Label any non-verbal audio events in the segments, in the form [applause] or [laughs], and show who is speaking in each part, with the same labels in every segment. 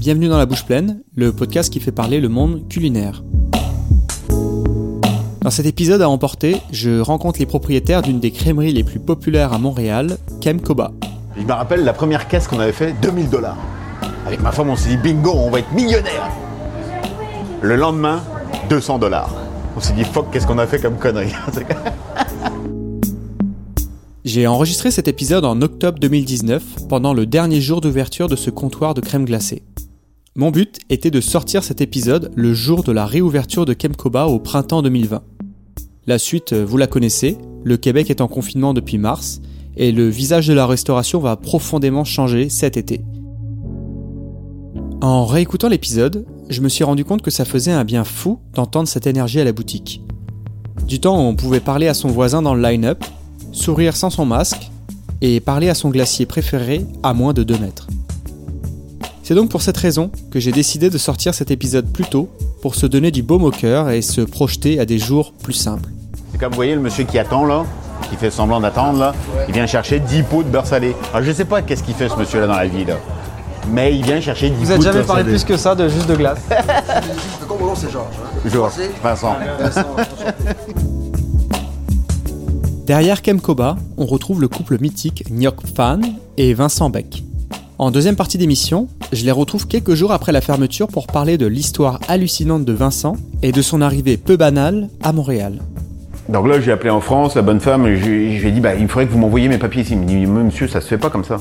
Speaker 1: bienvenue dans La Bouche Pleine, le podcast qui fait parler le monde culinaire. Dans cet épisode à emporter, je rencontre les propriétaires d'une des crèmeries les plus populaires à Montréal, Kem Koba.
Speaker 2: Il me rappelle la première caisse qu'on avait fait, 2000 dollars. Avec ma femme, on s'est dit bingo, on va être millionnaire. Le lendemain, 200 dollars. On s'est dit fuck, qu'est-ce qu'on a fait comme connerie? [laughs]
Speaker 1: J'ai enregistré cet épisode en octobre 2019, pendant le dernier jour d'ouverture de ce comptoir de crème glacée. Mon but était de sortir cet épisode le jour de la réouverture de Kemkoba au printemps 2020. La suite, vous la connaissez, le Québec est en confinement depuis mars, et le visage de la restauration va profondément changer cet été. En réécoutant l'épisode, je me suis rendu compte que ça faisait un bien fou d'entendre cette énergie à la boutique. Du temps où on pouvait parler à son voisin dans le line-up, sourire sans son masque et parler à son glacier préféré à moins de 2 mètres. C'est donc pour cette raison que j'ai décidé de sortir cet épisode plus tôt pour se donner du baume au cœur et se projeter à des jours plus simples.
Speaker 2: C'est comme vous voyez le monsieur qui attend là, qui fait semblant d'attendre là, il vient chercher 10 pots de beurre salé. Alors je sais pas qu'est-ce qu'il fait ce monsieur là dans la vie là. Mais il vient chercher 10
Speaker 1: Vous
Speaker 2: de
Speaker 1: jamais parlé
Speaker 2: salé.
Speaker 1: plus que ça de juste de glace. [laughs]
Speaker 3: Comment nom c'est Georges. hein.
Speaker 2: Georges. Vincent.
Speaker 1: Derrière Kemkoba, on retrouve le couple mythique Nyok Fan et Vincent Beck. En deuxième partie d'émission, je les retrouve quelques jours après la fermeture pour parler de l'histoire hallucinante de Vincent et de son arrivée peu banale à Montréal.
Speaker 2: Donc là, j'ai appelé en France, la bonne femme, et je, je lui ai dit, bah, il faudrait que vous m'envoyiez mes papiers ici. Il me dit, monsieur, ça se fait pas comme ça.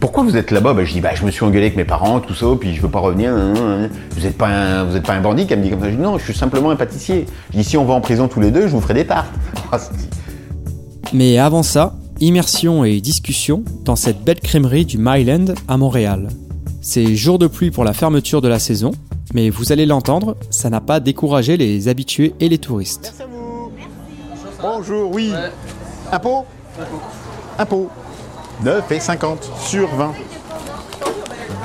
Speaker 2: Pourquoi vous êtes là-bas? Bah, Je dis, bah, je me suis engueulé avec mes parents, tout ça, puis je veux pas revenir. Vous n'êtes pas, un- vous êtes pas un bandit Elle me dit comme ça. Je dis, non, je suis simplement un pâtissier. Je dis, si on va en prison tous les deux, je vous ferai des tartes. Ah, [laughs] c'est-
Speaker 1: Mais avant ça, immersion et discussion dans cette belle crèmerie du Myland à Montréal. C'est jour de pluie pour la fermeture de la saison, mais vous allez l'entendre, ça n'a pas découragé les habitués et les touristes.
Speaker 2: Merci à vous. Bonjour, oui. Un pot Un pot. 9 et 50 sur 20.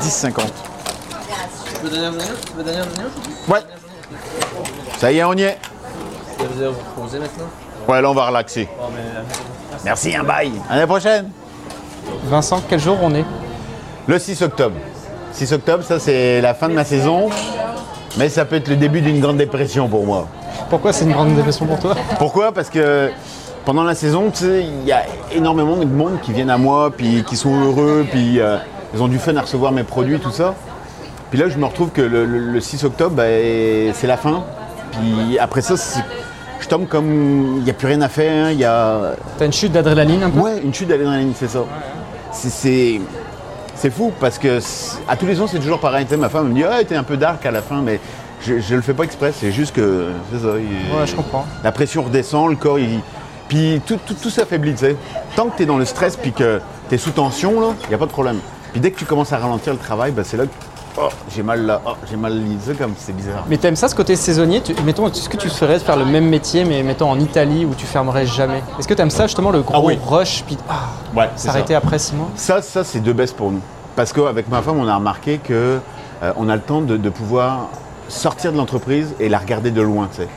Speaker 2: 10,50.
Speaker 4: Tu veux donner un journée Tu veux donner un journée
Speaker 2: Ouais. Ça y est, on y est.
Speaker 4: Vous allez vous reposer maintenant?
Speaker 2: Ouais, là, on va relaxer.
Speaker 4: Oh, mais euh,
Speaker 2: Merci, un bail. À la prochaine.
Speaker 1: Vincent, quel jour on est
Speaker 2: Le 6 octobre. 6 octobre, ça, c'est la fin de ma saison. Mais ça peut être le début d'une grande dépression pour moi.
Speaker 1: Pourquoi c'est une grande dépression pour toi
Speaker 2: Pourquoi? Parce que pendant la saison, tu sais, il y a énormément de monde qui viennent à moi, puis qui sont heureux, puis euh, ils ont du fun à recevoir mes produits, tout ça. Puis là, je me retrouve que le, le- le 6 octobre, bah, c'est la fin. Puis après ça, c'est- je tombe comme il n'y a plus rien à faire. Il y a
Speaker 1: T'as une chute d'adrénaline un peu
Speaker 2: ouais, une chute d'adrénaline, c'est ça. C'est- C'est c'est fou parce que à tous les ans, c'est toujours pareil. Ma femme me dit Ah, t'es un peu dark à la fin, mais je, je le fais pas exprès. C'est juste que c'est ça. il-
Speaker 1: Ouais, je comprends.
Speaker 2: la pression redescend, le corps, il... Puis tout, tout, tout s'affaiblit, tu sais. Tant que tu es dans le stress puis que tu es sous tension, là, il n'y a pas de problème. Puis dès que tu commences à ralentir le travail, ben, c'est là que oh, j'ai mal là, oh, j'ai mal lisé comme c'est bizarre.
Speaker 5: Mais t'aimes ça ce côté saisonnier? Tu, Mettons, est-ce que tu ferais de faire le même métier, mais mettons en Italie où tu fermerais jamais? Est-ce que t'aimes ça justement le gros
Speaker 2: Ah oui.
Speaker 5: rush puis ah,
Speaker 2: Ouais,
Speaker 5: s'arrêter après six mois?
Speaker 2: Ça, ça c'est deux baisses pour nous. Parce qu'avec ma femme, on a remarqué que euh, on a le temps de, de pouvoir sortir de l'entreprise et la regarder de loin. Tu sais,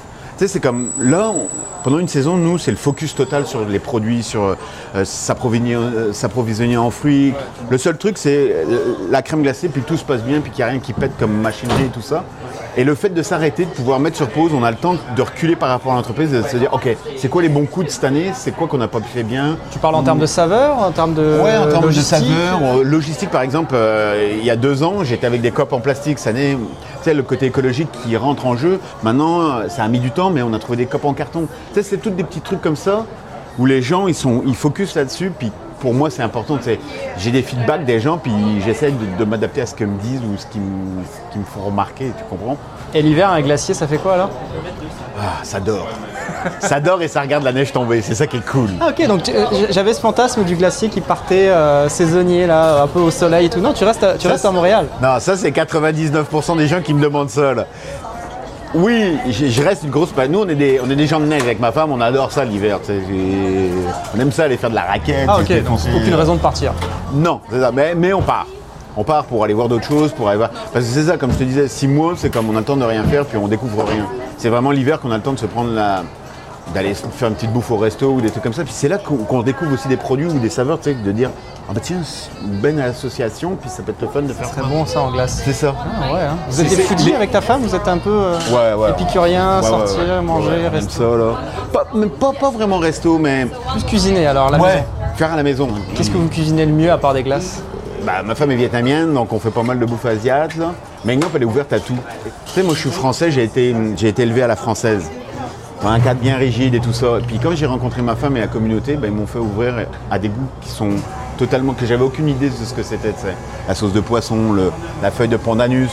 Speaker 2: sais, c'est comme là, on- pendant une saison, nous, c'est le focus total sur les produits, sur euh, s'approvisionner euh, s'approvisionner en fruits. Le seul truc, c'est euh, la crème glacée, puis tout se passe bien, puis qu'il n'y a rien qui pète comme machinerie et tout ça. Et le fait de s'arrêter, de pouvoir mettre sur pause, on a le temps de reculer par rapport à l'entreprise et de se dire, OK, c'est quoi les bons coups de cette année? C'est quoi qu'on n'a pas fait bien?
Speaker 5: Tu parles en termes de saveur, en termes de
Speaker 2: Ouais, en termes de saveur, logistique par exemple, euh, il y a deux ans, j'étais avec des copes en plastique. Cette année, sais, le côté écologique qui rentre en jeu. Maintenant, ça a mis du temps, mais on a trouvé des copes en carton. Tu sais, c'est tous des petits trucs comme ça où les gens, ils sont, ils focus là-dessus. Puis pour moi, c'est important. J'ai des feedbacks des gens, puis j'essaie de, m'adapter à ce qu'ils me disent ou ce qu'ils me, ce qu'ils me font remarquer. Tu comprends?
Speaker 5: Et l'hiver, un glacier, ça fait quoi alors?
Speaker 2: Ah, ça dort. ça dort et ça regarde la neige tomber. C'est ça qui est cool.
Speaker 5: Ah ok, donc euh, j'avais ce fantasme du glacier qui partait euh, saisonnier là, un peu au soleil et tout. Non, tu restes à, tu
Speaker 2: Ça,
Speaker 5: restes à Montréal.
Speaker 2: Non, ça c'est 99% des gens qui me demandent ça. là. Oui, je, reste une grosse. nous, on est, des, on est des gens de neige avec ma femme, on adore ça l'hiver. On aime ça aller faire de la raquette.
Speaker 5: Ah ok, donc aucune raison de partir.
Speaker 2: Non, c'est ça. Mais, mais on part. On part pour aller voir d'autres choses, pour aller voir. Parce que c'est ça, comme je te disais, six mois, c'est comme on a le temps de rien faire, puis on découvre rien. C'est vraiment l'hiver qu'on a le temps de se prendre la, d'aller faire une petite bouffe au resto ou des trucs comme ça. Puis c'est là qu'on découvre aussi des produits ou des saveurs, tu sais, de dire ah bah tiens, c'est une belle association, puis ça peut être le fun de faire
Speaker 5: Très bon ça en glace.
Speaker 2: C'est ça.
Speaker 5: Ah ouais, hein. Vous
Speaker 2: C'est-
Speaker 5: êtes des
Speaker 2: c'est-
Speaker 5: foodies avec ta femme Vous êtes un peu euh,
Speaker 2: Ouais, ouais.
Speaker 5: épicurien,
Speaker 2: Ouais,
Speaker 5: sortir, manger, rester
Speaker 2: ça, là. Pas, pas, pas vraiment resto, mais.
Speaker 5: Plus cuisiner alors à la maison.
Speaker 2: faire à la maison.
Speaker 5: Qu'est-ce que vous cuisinez le mieux à part des glaces?
Speaker 2: Bah, ma femme est vietnamienne, donc on fait pas mal de bouffe asiate. Là. Mais Gnop, elle est ouverte à tout. Tu sais, moi, je suis français, j'ai été, j'ai été élevé à la française. Dans un cadre bien rigide et tout ça. Et puis quand j'ai rencontré ma femme et la communauté, ben, ils m'ont fait ouvrir à des goûts qui sont totalement. que j'avais aucune idée de ce que c'était. La sauce de poisson, le- la feuille de pandanus.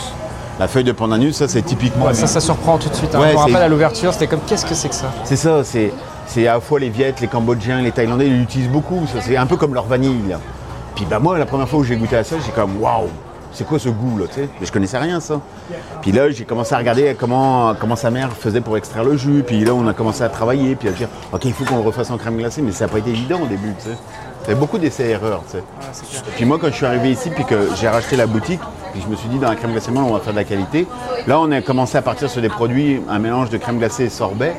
Speaker 2: La feuille de pandanus, ça, c'est typiquement.
Speaker 5: Ça, ça surprend tout de suite. hein.
Speaker 2: Ouais,
Speaker 5: je me rappelle à l'ouverture, c'était comme qu'est-ce que c'est que ça?
Speaker 2: C'est ça, c'est, c'est à la fois les Viettes, les Cambodgiens, les Thaïlandais, ils l'utilisent beaucoup. Ça, c'est un peu comme leur vanille. là. Puis bah, moi, la première fois où j'ai goûté à ça, j'ai comme waouh, c'est quoi ce goût là, tu sais? Mais je connaissais rien ça. Puis là, j'ai commencé à regarder comment, comment sa mère faisait pour extraire le jus. Puis là, on a commencé à travailler, puis à dire ok, il faut qu'on le refasse en crème glacée, mais ça n'a pas été évident au début, tu sais. Il y avait beaucoup d'essais-erreurs, tu sais. Puis moi, quand je suis arrivé ici, puis que j'ai racheté la boutique, puis je me suis dit, dans la crème glacée, on va faire de la qualité. Là, on a commencé à partir sur des produits, un mélange de crème glacée et sorbet.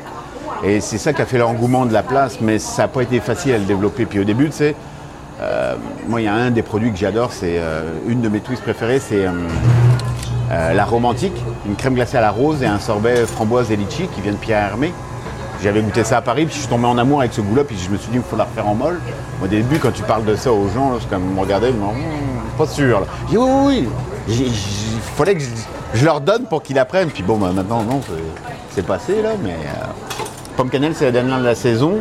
Speaker 2: Et c'est ça qui a fait l'engouement de la place, mais ça n'a pas été facile à le développer. Puis au début, tu sais, moi, il y a un des produits que j'adore, c'est euh, une de mes twists préférées, c'est euh, euh, la romantique, une crème glacée à la rose et un sorbet framboise et litchi qui vient de Pierre Hermé. J'avais goûté ça à Paris, puis je suis tombé en amour avec ce goût-là, puis je me suis dit qu'il faut la refaire en molle. Au début, quand tu parles de ça aux gens, c'est comme me regardaient, ils me disaient, Hum, pas sûr. J'ai dit oui, oui, oui. Il fallait que je, leur donne pour qu'ils apprennent. Puis bon, bah, maintenant, non, c'est- passé, là, mais euh, pomme cannelle, c'est la dernière de la saison.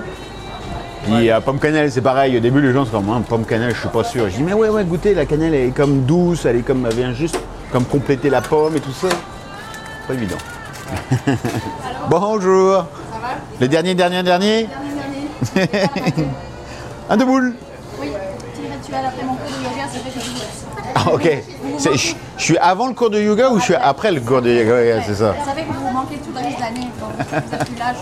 Speaker 2: Puis euh, pomme cannelle, c'est pareil. Au début, les gens sont comme, Hum, pomme cannelle, je suis pas sûr. Je dis, mais ouais, ouais, goûtez, la cannelle, elle est comme douce, elle est comme, elle vient juste comme compléter la pomme et tout ça. Pas évident. [laughs] Bonjour. Le dernier, dernier, dernier? [laughs] Un de boule
Speaker 6: Oui, petit rituel après mon cours de yoga, ça fait que je.
Speaker 2: Ah, ok. C'est- Je je suis avant le cours de yoga ou je suis après le cours de yoga? Ouais, C'est ça.
Speaker 6: Ça fait que vous manquez tout le reste de l'année, vous êtes plus là, je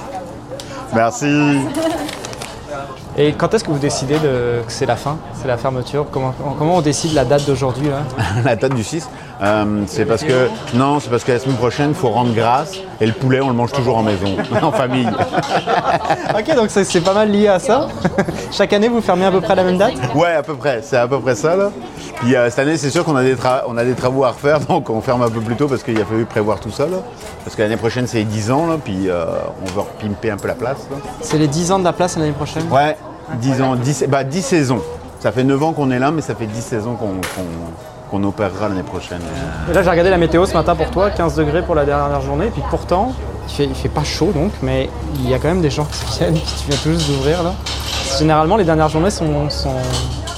Speaker 6: [laughs] suis comme...
Speaker 2: Merci.
Speaker 5: Et quand est-ce que vous décidez de... que c'est la fin C'est la fermeture? Comment, comment on décide la date d'aujourd'hui [laughs]
Speaker 2: La date du 6, euh, c'est parce que non, c'est parce que la semaine prochaine, il faut rendre grâce et le poulet, on le mange toujours en maison, [laughs] en famille. [laughs]
Speaker 5: Ok, donc c'est pas mal lié à ça. Chaque année, vous fermez à peu près à la même date?
Speaker 2: Ouais, à peu près. C'est à peu près ça là. Puis euh, cette année, c'est sûr qu'on a des tra- on a des travaux à refaire, donc on ferme un peu plus tôt parce qu'il a fallu prévoir tout ça là. Parce que l'année prochaine, c'est 10 ans là, puis euh, on va repimper un peu la place.
Speaker 5: C'est les 10 ans de la place l'année prochaine?
Speaker 2: Ouais, 10 ans, 10, bah, 10 saisons. Ça fait 9 ans qu'on est là, mais ça fait 10 saisons qu'on opérera l'année prochaine.
Speaker 5: Et là, j'ai regardé la météo ce matin pour toi, 15 degrés pour la dernière journée. Et puis pourtant, il fait, il fait pas chaud donc, mais il y a quand même des gens qui viennent, qui tout juste d'ouvrir là. Généralement, les dernières journées sont. sont-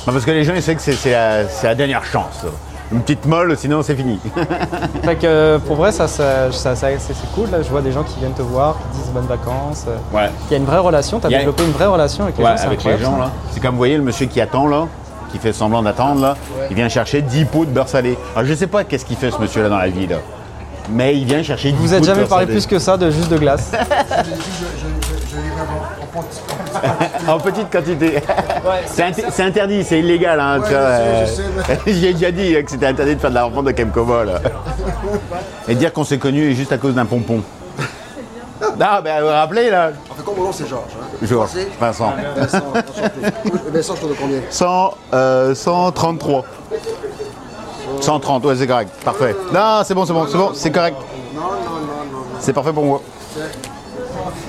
Speaker 2: Non, parce que les gens, ils savent que c'est- c'est la, c'est la dernière chance. Une petite molle, sinon c'est fini. [laughs]
Speaker 5: Fait que euh, pour vrai, ça, ça, ça- ça- c'est cool. Là, je vois des gens qui viennent te voir, qui disent bonnes vacances. euh.
Speaker 2: Ouais.
Speaker 5: Il y a une vraie relation, tu as
Speaker 2: a-
Speaker 5: développé une vraie relation avec les
Speaker 2: Ouais,
Speaker 5: gens.
Speaker 2: avec les là. C'est comme vous voyez le monsieur qui attend là, qui fait semblant d'attendre là. Il vient chercher 10 pots de beurre salé. Alors je sais pas qu'est-ce qu'il fait ce monsieur là dans la vie là. Mais il vient chercher 10
Speaker 5: Vous
Speaker 2: pots
Speaker 5: êtes
Speaker 2: de
Speaker 5: jamais parlé
Speaker 2: salé.
Speaker 5: plus que ça de juste de glace. [laughs] [laughs]
Speaker 3: En, en ponte- [laughs]
Speaker 2: En petite quantité. c'est inter- c'est interdit, c'est illégal. Hein,
Speaker 3: Ouais, [laughs]
Speaker 2: J'ai déjà dit que c'était interdit de faire de la revente de Kemkova là. [laughs] Et dire qu'on s'est connus juste à cause d'un pompon. Non, ben vous vous rappelez là
Speaker 3: En fait, comme mon nom, c'est Georges. Hein.
Speaker 2: Georges. Vincent.
Speaker 3: Vincent, enchanté. Vincent, je combien
Speaker 2: 100, euh, 133. 130, ouais, c'est correct. Parfait. Non, c'est bon, c'est bon, c'est bon, c'est correct.
Speaker 3: Non, non, non, non. non.
Speaker 2: C'est parfait pour moi.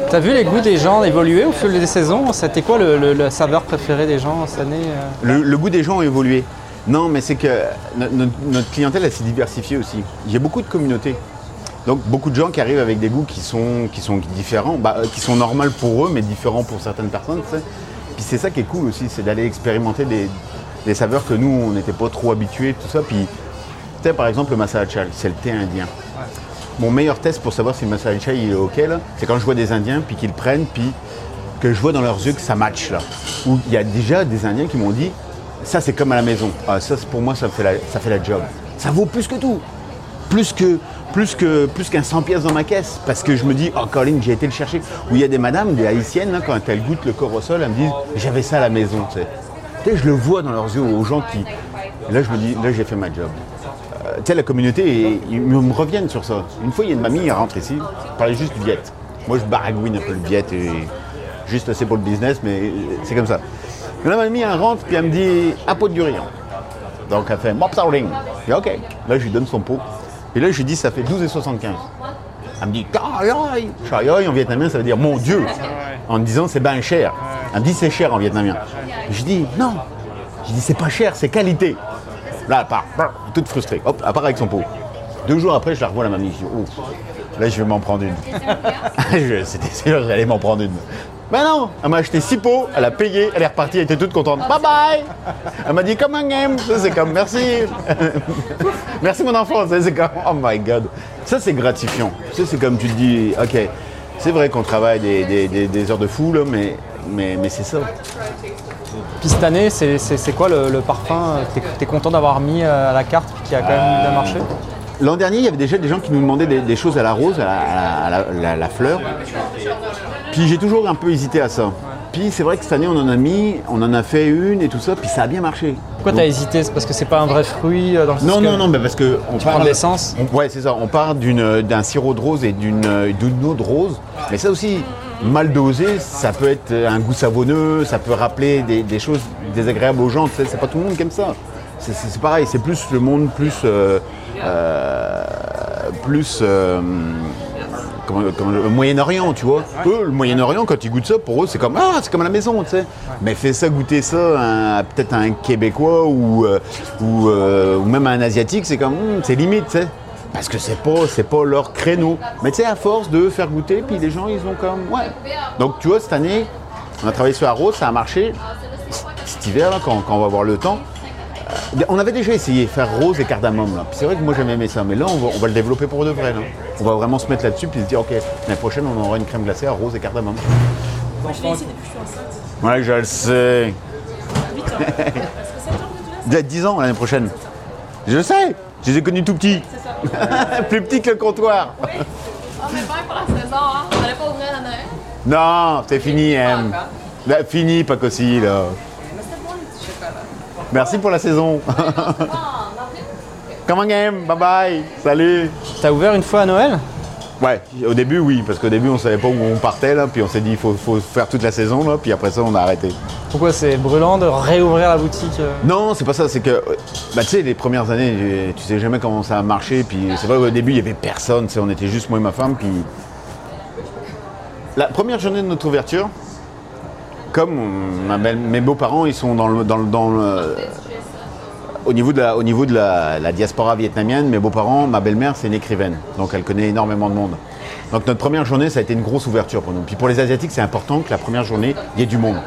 Speaker 5: T'as vu les goûts des gens évoluer au fil des saisons? C'était quoi le, saveur préféré des gens cette année euh?
Speaker 2: Le, goût des gens a évolué. Non, mais c'est que no- no- notre clientèle s'est diversifiée aussi. Il y a beaucoup de communautés. Donc beaucoup de gens qui arrivent avec des goûts qui sont, différents, bah, euh, qui sont normaux pour eux, mais différents pour certaines personnes. Puis c'est ça qui est cool aussi, c'est d'aller expérimenter des, saveurs que nous, on n'était pas trop habitués, tout ça. Puis, tu sais, par exemple, le masala chai, c'est le thé indien. Mon meilleur test pour savoir si le masala chai est OK, c'est quand je vois des Indiens, puis qu'ils prennent, puis que je vois dans leurs yeux que ça match, là. Où il y a déjà des Indiens qui m'ont dit, ça c'est comme à la maison. Ah, ça, pour moi, ça fait, la, fait la job. Ça vaut plus que tout. Plus que plus que plus qu'un 100 pièces dans ma caisse parce que je me dis oh Colin j'ai été le chercher où il y a des madames des haïtiennes quand elles goûtent le corps au sol elles me disent j'avais ça à la maison tu sais je le vois dans leurs yeux aux gens qui là je me dis là j'ai fait ma job tu sais la communauté ils me reviennent sur ça une fois il y a une mamie elle rentre ici elle parlait juste du viet moi je baragouine un peu le viet et juste assez pour le business, mais c'est comme ça. Mais là, ma mamie, elle rentre, puis elle me dit « apôtre du riz ». Donc elle fait Mop Ring. Je dis OK. Là, je lui donne son pot. Et là, je lui dis ça fait 12,75. Elle me dit aïe. Aïe en vietnamien, ça veut dire mon Dieu. En disant c'est bien cher. Elle me dit c'est cher en vietnamien. Je dis non. Je dis c'est pas cher, c'est qualité. Là, elle part, toute frustrée. Hop, elle part avec son pot. Deux jours après, je la revois la mamie. Je dis Ouf, là, je vais m'en prendre une. [laughs] C'était sûr j'allais m'en prendre une. Mais non, elle m'a acheté six pots, elle a payé, elle est repartie, elle était toute contente. Bye bye Elle m'a dit comme un game. Ça, c'est comme merci. [laughs] merci mon enfant. Ça, c'est comme oh my god. Ça, c'est gratifiant. Ça, c'est comme tu te dis, ok, c'est vrai qu'on travaille des, des- des- des heures de fou, là, mais, mais, mais c'est ça.
Speaker 5: Puis cette année, c'est quoi le, le parfum euh, que t'es- t'es content d'avoir mis euh, à la carte qui a quand même bien marché?
Speaker 2: L'an dernier, il y avait déjà des gens qui nous demandaient des, des choses à la rose, à la, à la- à la- la fleur. Puis j'ai toujours un peu hésité à ça. Puis c'est vrai que cette année, on en a mis, on en a fait une et tout ça, puis ça a bien marché.
Speaker 5: Pourquoi t'as hésité? C'est parce que c'est pas un vrai fruit euh, dans le sens
Speaker 2: Non, non, non, mais parce que on
Speaker 5: Tu prends de l'essence?
Speaker 2: Ouais, c'est ça. On part d'une- d'un sirop de rose et d'une euh, d'une eau de rose. Mais ça aussi, mal dosé, ça peut être un goût savonneux, ça peut rappeler des, des choses désagréables aux gens. tu sais, C'est pas tout le monde qui aime ça. C'est- pareil, c'est plus le monde plus. euh, euh, plus. euh, comment- le Moyen-Orient, tu vois. Eux, le Moyen-Orient, quand ils goûtent ça, pour eux, c'est comme ah, c'est comme à la maison, tu sais. Mais fais ça goûter ça à peut-être un Québécois ou, ou, ou même à un Asiatique, c'est comme Hum, c'est limite, tu sais. Parce que c'est pas, c'est pas leur créneau. Mais tu sais, à force de faire goûter, puis les gens, ils ont comme ouais. Donc tu vois, cette année, on a travaillé sur la rose, ça a marché. Cet hiver, là, quand, quand on va avoir le temps, euh, on avait déjà essayé faire rose et cardamome là. Puis C'est vrai que moi j'aimais aimé ça, mais là on va, on va le développer pour de vrai. Là. On va vraiment se mettre là-dessus puis se dire ok, l'année prochaine on aura une crème glacée à rose et cardamome.
Speaker 7: Moi, je l'ai essayé depuis que je suis enceinte.
Speaker 2: Ouais, je le sais.
Speaker 7: 8 ans. [laughs] Parce que 7 ans de tout
Speaker 2: Vous êtes 10 ans l'année prochaine. Je sais, je les ai connus tout petits. [laughs] Plus petits que le comptoir.
Speaker 6: Ah, mais pas pour la saison, hein. On allait pas ouvrir la Noël.
Speaker 2: Non, c'est fini, M. Là, fini, pas qu'aussi, là.
Speaker 6: Mais c'était bon.
Speaker 2: Merci pour la saison. Comment game Bye bye. Salut.
Speaker 5: T'as ouvert une fois à Noël?
Speaker 2: Ouais, au début, oui, parce qu'au début, on savait pas où on partait, là, puis on s'est dit, il faut, faut faire toute la saison, là, puis après ça, on a arrêté.
Speaker 5: Pourquoi c'est brûlant de réouvrir la boutique euh
Speaker 2: Non, c'est pas ça, c'est que, bah, tu sais, les premières années, tu sais jamais comment ça a marché, puis c'est vrai qu'au début, il y avait personne, on était juste moi et ma femme, puis. La première journée de notre ouverture, comme on- mes beaux-parents, ils sont dans le. Dans le, dans le- au niveau de, la, au niveau de la, la diaspora vietnamienne, mes beaux-parents, ma belle-mère, c'est une écrivaine, donc elle connaît énormément de monde. Donc notre première journée, ça a été une grosse ouverture pour nous. Puis pour les Asiatiques, c'est important que la première journée, il y ait du monde.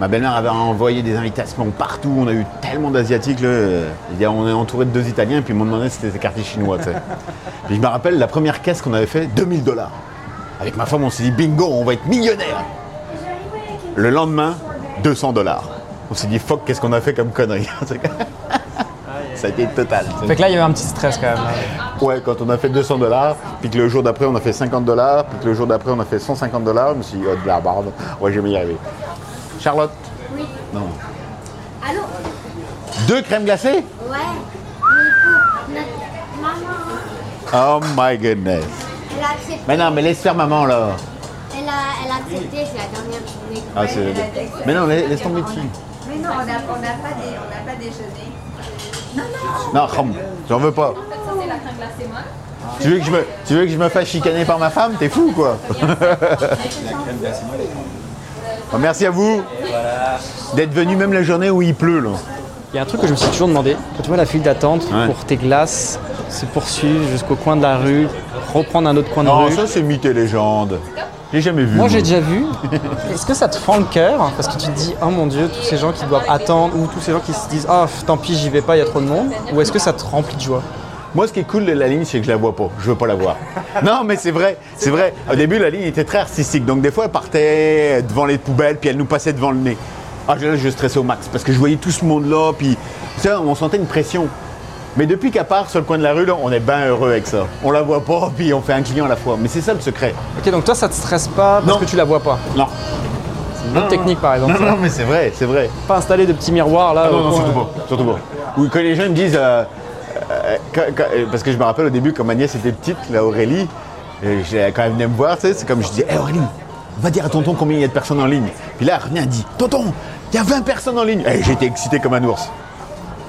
Speaker 2: Ma belle-mère avait envoyé des invitations partout, on a eu tellement d'Asiatiques. On est entouré de deux Italiens, puis ils m'ont demandé si c'était des quartiers chinois. tu sais. [laughs] Puis je me rappelle, la première caisse qu'on avait fait, 2000 dollars. Avec ma femme, on s'est dit, bingo, on va être millionnaire. Le lendemain, 200 dollars. On s'est dit, fuck, qu'est-ce qu'on a fait comme connerie [laughs] Ça a été total.
Speaker 5: Fait que là, il y avait un petit stress quand même.
Speaker 2: Ouais, quand on a fait 200 dollars, puis que le jour d'après on a fait 50 dollars, puis que le jour d'après on a fait 150 dollars, je me suis dit, oh de la barbe, ouais, je vais y arriver. Charlotte?
Speaker 6: Oui.
Speaker 2: Non.
Speaker 6: Allô?
Speaker 2: Deux crèmes glacées?
Speaker 6: Ouais. Mais écoute, notre maman,
Speaker 2: Oh my goodness.
Speaker 6: elle a accepté.
Speaker 2: Mais non, mais laisse faire maman là.
Speaker 6: Elle a, elle a accepté, c'est la dernière journée.
Speaker 2: Ah, c'est... Mais non, laisse, laisse tomber dessus.
Speaker 8: Mais non, on n'a pas, dé- on n'a pas déjeuné.
Speaker 2: Non, Ram, j'en veux pas. Tu veux, que je me, tu veux que je me fasse chicaner par ma femme? T'es fou quoi Bon, [laughs] Merci à vous d'être venu même la journée où il pleut là.
Speaker 5: Il y a un truc que je me suis toujours demandé. Quand tu vois la file d'attente
Speaker 2: Ouais.
Speaker 5: pour tes glaces se poursuivre jusqu'au coin de la rue, reprendre un autre coin de
Speaker 2: Non,
Speaker 5: rue.
Speaker 2: ça c'est mythe et légende. J'ai jamais vu.
Speaker 5: Moi j'ai déjà vu. [laughs] Est-ce que ça te fend le cœur Parce que tu te dis, oh mon dieu, tous ces gens qui doivent attendre, ou tous ces gens qui se disent, oh tant pis, j'y vais pas, il y a trop de monde. Ou est-ce que ça te remplit de joie?
Speaker 2: Moi, ce qui est cool de la ligne, c'est que je la vois pas. Je veux pas la voir. [laughs] non, mais c'est vrai, c'est vrai. Au début, la ligne était très artistique. Donc, des fois, elle partait devant les poubelles, puis elle nous passait devant le nez. Ah, là, je stressais au max parce que je voyais tout ce monde-là, puis ça, on sentait une pression. Mais depuis qu'elle part sur le coin de la rue, là, on est bien heureux avec ça. On la voit pas, puis on fait un client à la fois. Mais c'est ça le secret.
Speaker 5: Ok, donc toi ça te stresse pas parce
Speaker 2: Non.
Speaker 5: que tu la vois pas?
Speaker 2: Non.
Speaker 5: C'est une autre technique par exemple.
Speaker 2: Non, non, mais c'est vrai, c'est vrai.
Speaker 5: Pas installer de petits miroirs là.
Speaker 2: Ah non, non, surtout pas. Surtout pas. Ou quand les gens me disent. euh, euh, quand- quand- euh, parce que je me rappelle au début, quand ma nièce était petite, là, Aurélie, quand elle venait me voir, tu sais, c'est comme je disais Hé Aurélie, va dire à tonton combien il y a de personnes en ligne. Puis là, elle revient, elle dit, tonton, il y a 20 personnes en ligne. Et j'étais excité comme un ours.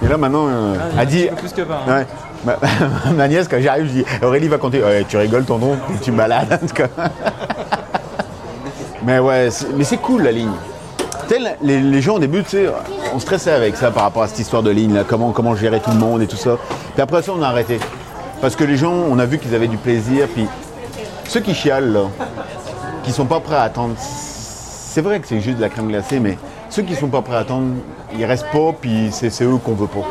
Speaker 2: Et là, maintenant, euh, elle dit,
Speaker 5: Plus que 20. hein.
Speaker 2: Ouais. Ma, [laughs] ma nièce, quand j'arrive, je dis Aurélie va compter. Ouais, tu rigoles, tonton, [laughs] tu me balades. en tout cas. mais ouais, mais c'est cool la ligne. Les, les gens au début, tu sais, on stressait avec ça par rapport à cette histoire de ligne, là, comment, comment gérer tout le monde et tout ça. Puis après ça, on a arrêté. Parce que les gens, on a vu qu'ils avaient du plaisir. Puis ceux qui chialent, là, qui sont pas prêts à attendre, c'est vrai que c'est juste de la crème glacée, mais ceux qui sont pas prêts à attendre, ils restent pas, puis c'est eux qu'on veut pas.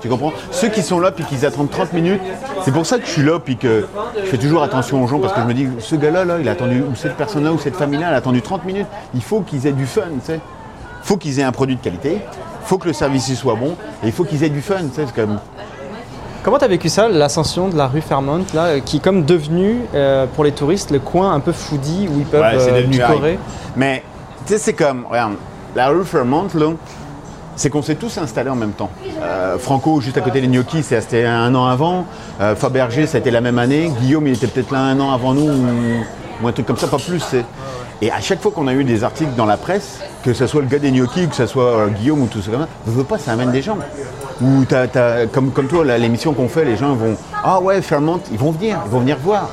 Speaker 2: Tu comprends? Ceux qui sont là, puis qu'ils attendent 30 minutes, c'est pour ça que je suis là, puis que je fais toujours attention aux gens, parce que je me dis, ce gars-là, là, il a attendu, ou cette personne-là, ou cette famille-là, elle a attendu 30 minutes. Il faut qu'ils aient du fun, tu sais. Il faut qu'ils aient un produit de qualité, il faut que le service y soit bon, et il faut qu'ils aient du fun, tu sais. c'est comme-
Speaker 5: Comment t'as vécu ça, l'ascension de la rue Fairmont, là, qui est comme devenu euh, pour les touristes le coin un peu foodie où ils peuvent
Speaker 2: Ouais, c'est
Speaker 5: euh,
Speaker 2: devenu hype. Mais tu sais, c'est comme, regarde, la rue Fairmont, là, c'est qu'on s'est tous installés en même temps. Euh, Franco, juste à côté des gnocchis, resté un an avant. Euh, Fabergé, ça a été la même année. Guillaume, il était peut-être là un an avant nous, ou, un truc comme ça, pas plus. Et à chaque fois qu'on a eu des articles dans la presse, que ce soit le gars des gnocchis, que ce soit euh, Guillaume ou tout ça, comme ça, ne veux pas, ça amène des gens. Ou comme, toi, l'émission qu'on fait, les gens vont Ah ouais, Fairmont, ils vont venir, ils vont venir voir.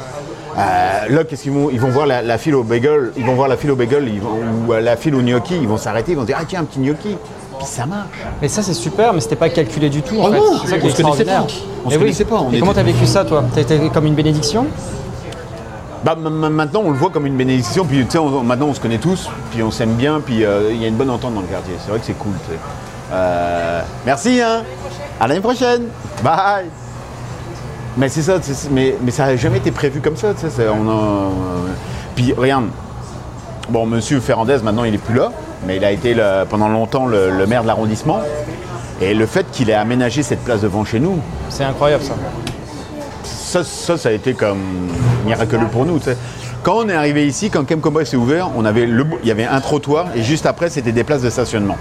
Speaker 2: Euh, là, qu'est-ce qu'ils vont Ils vont voir la, la file au bagel, ils vont voir la file au bagel, ils vont, ou euh, la file au gnocchi, ils vont s'arrêter, ils vont dire Ah tiens, un petit gnocchi. Puis ça marche.
Speaker 5: Mais ça c'est super, mais c'était pas calculé du tout en
Speaker 2: Oh
Speaker 5: fait.
Speaker 2: non,
Speaker 5: c'est ça qui
Speaker 2: on
Speaker 5: est
Speaker 2: se connaissait
Speaker 5: extraordinaire.
Speaker 2: pas. On se
Speaker 5: oui.
Speaker 2: connaissait pas, on
Speaker 5: Et comment t'as vécu ça toi T'as été comme une bénédiction
Speaker 2: Bah, ma- ma- maintenant, on le voit comme une bénédiction, puis tu sais, maintenant on se connaît tous, puis on s'aime bien, puis euh, il y a une bonne entente dans le quartier. C'est vrai que c'est cool. Euh, merci, hein À l'année prochaine Bye Mais c'est ça, mais, mais ça n'a jamais été prévu comme ça. on a- euh, puis regarde, bon, monsieur Ferrandez, maintenant il est plus là, mais il a été le- pendant longtemps le, le maire de l'arrondissement. Et le fait qu'il ait aménagé cette place devant chez nous,
Speaker 5: C'est incroyable ça.
Speaker 2: ça, ça, ça a été comme miraculeux pour nous. Quand on est arrivé ici, quand Kem s'est ouvert, on avait le, il y avait un trottoir et juste après, c'était des places de stationnement.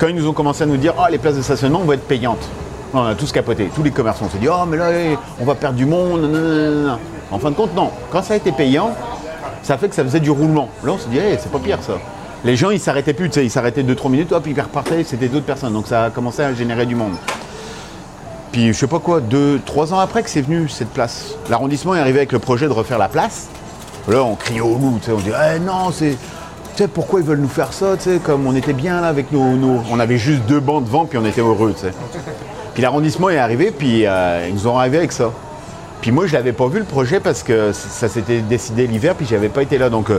Speaker 2: Quand ils nous ont commencé à nous dire, oh, les places de stationnement vont être payantes, on a tous capoté, tous les commerçants. On s'est dit, oh, mais là, eh, on va perdre du monde. En fin de compte, non. Quand ça a été payant, ça fait que ça faisait du roulement. Là, on s'est dit, Eh, c'est pas pire ça. Les gens, ils s'arrêtaient plus, ils s'arrêtaient 2-3 minutes, hop, ils repartaient, c'était d'autres personnes. Donc ça a commencé à générer du monde. Puis je sais pas quoi, deux, trois ans après que c'est venu cette place. L'arrondissement est arrivé avec le projet de refaire la place. Là, on crie au loup, on dit Eh non, c'est. Tu sais, pourquoi ils veulent nous faire ça, tu sais, comme on était bien là avec nos, nos- On avait juste deux bancs devant, puis on était heureux, tu sais. Puis l'arrondissement est arrivé, puis euh, ils nous ont arrivé avec ça. Puis moi, je l'avais pas vu le projet parce que ça s'était décidé l'hiver, puis j'avais pas été là. Donc euh,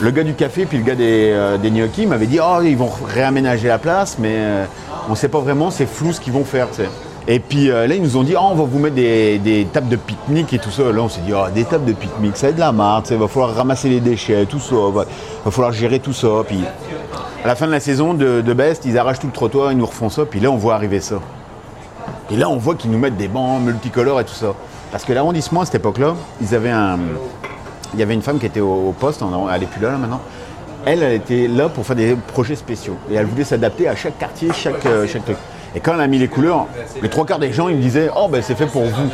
Speaker 2: le gars du café, puis le gars des, euh, gnocchis m'avait dit Oh, ils vont réaménager la place, mais euh, on sait pas vraiment, c'est flou ce qu'ils vont faire. Et puis là, ils nous ont dit Oh, on va vous mettre des, tables de pique-nique et tout ça. Là, on s'est dit Oh, des tables de pique-nique, ça va être de la marde, sais, va falloir ramasser les déchets, tout ça, va, va falloir gérer tout ça. Puis à la fin de la saison de, de Best, ils arrachent tout le trottoir, ils nous refont ça, puis là, on voit arriver ça. Et là, on voit qu'ils nous mettent des bancs multicolores et tout ça. Parce que l'arrondissement, à cette époque-là, ils avaient un... il y avait une femme qui était au, poste, elle n'est plus là, là maintenant. Elle, elle était là pour faire des projets spéciaux. Et elle voulait s'adapter à chaque quartier, chaque, euh, chaque truc. Et quand elle a mis les couleurs, les trois quarts des gens, ils me disaient Oh, ben c'est fait pour vous.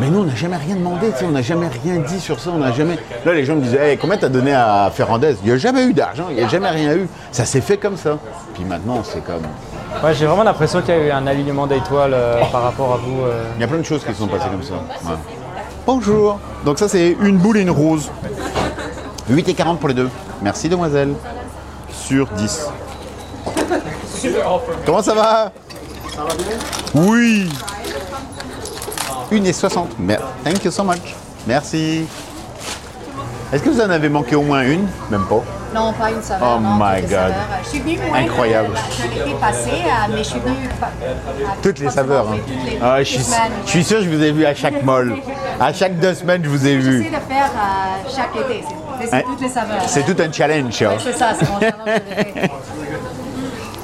Speaker 2: Mais nous, on n'a jamais rien demandé, on n'a jamais rien dit sur ça, on jamais. Là, les gens me disaient Hey, combien t'as donné à Ferrandez? Il n'y a jamais eu d'argent, il n'y a jamais rien eu. Ça s'est fait comme ça. Puis maintenant, c'est comme.
Speaker 5: Ouais, j'ai vraiment l'impression qu'il y a eu un alignement d'étoiles euh, par rapport à vous. euh.
Speaker 2: Il y a plein de choses qui se sont passées comme ça. Ouais. Bonjour. Donc ça c'est une boule et une rose. 8 et 40 pour les deux. Merci demoiselle. Sur 10. Comment ça va? Oui. 1 et 60. Mer- Thank you so much. Merci. Est-ce que vous en avez manqué au moins une? Même pas.
Speaker 6: Non, pas une saveur.
Speaker 2: Oh
Speaker 6: non,
Speaker 2: my God.
Speaker 6: saveurs. Je suis venue moins
Speaker 2: Incroyable.
Speaker 6: que l'été passé, euh, mais je suis venue à-
Speaker 2: Toutes les saveurs. hein.
Speaker 6: toutes les-
Speaker 2: Ah, je, suis,
Speaker 6: semaines.
Speaker 2: je suis sûr que je vous ai vu à chaque molle. À chaque deux semaines, je vous ai
Speaker 6: J'essaie
Speaker 2: vu.
Speaker 6: de faire euh, chaque été. C'est-
Speaker 2: Hein?
Speaker 6: toutes les saveurs.
Speaker 2: C'est
Speaker 6: hein.
Speaker 2: tout un challenge. hein.
Speaker 6: Ouais, C'est ça, c'est mon jardin préféré.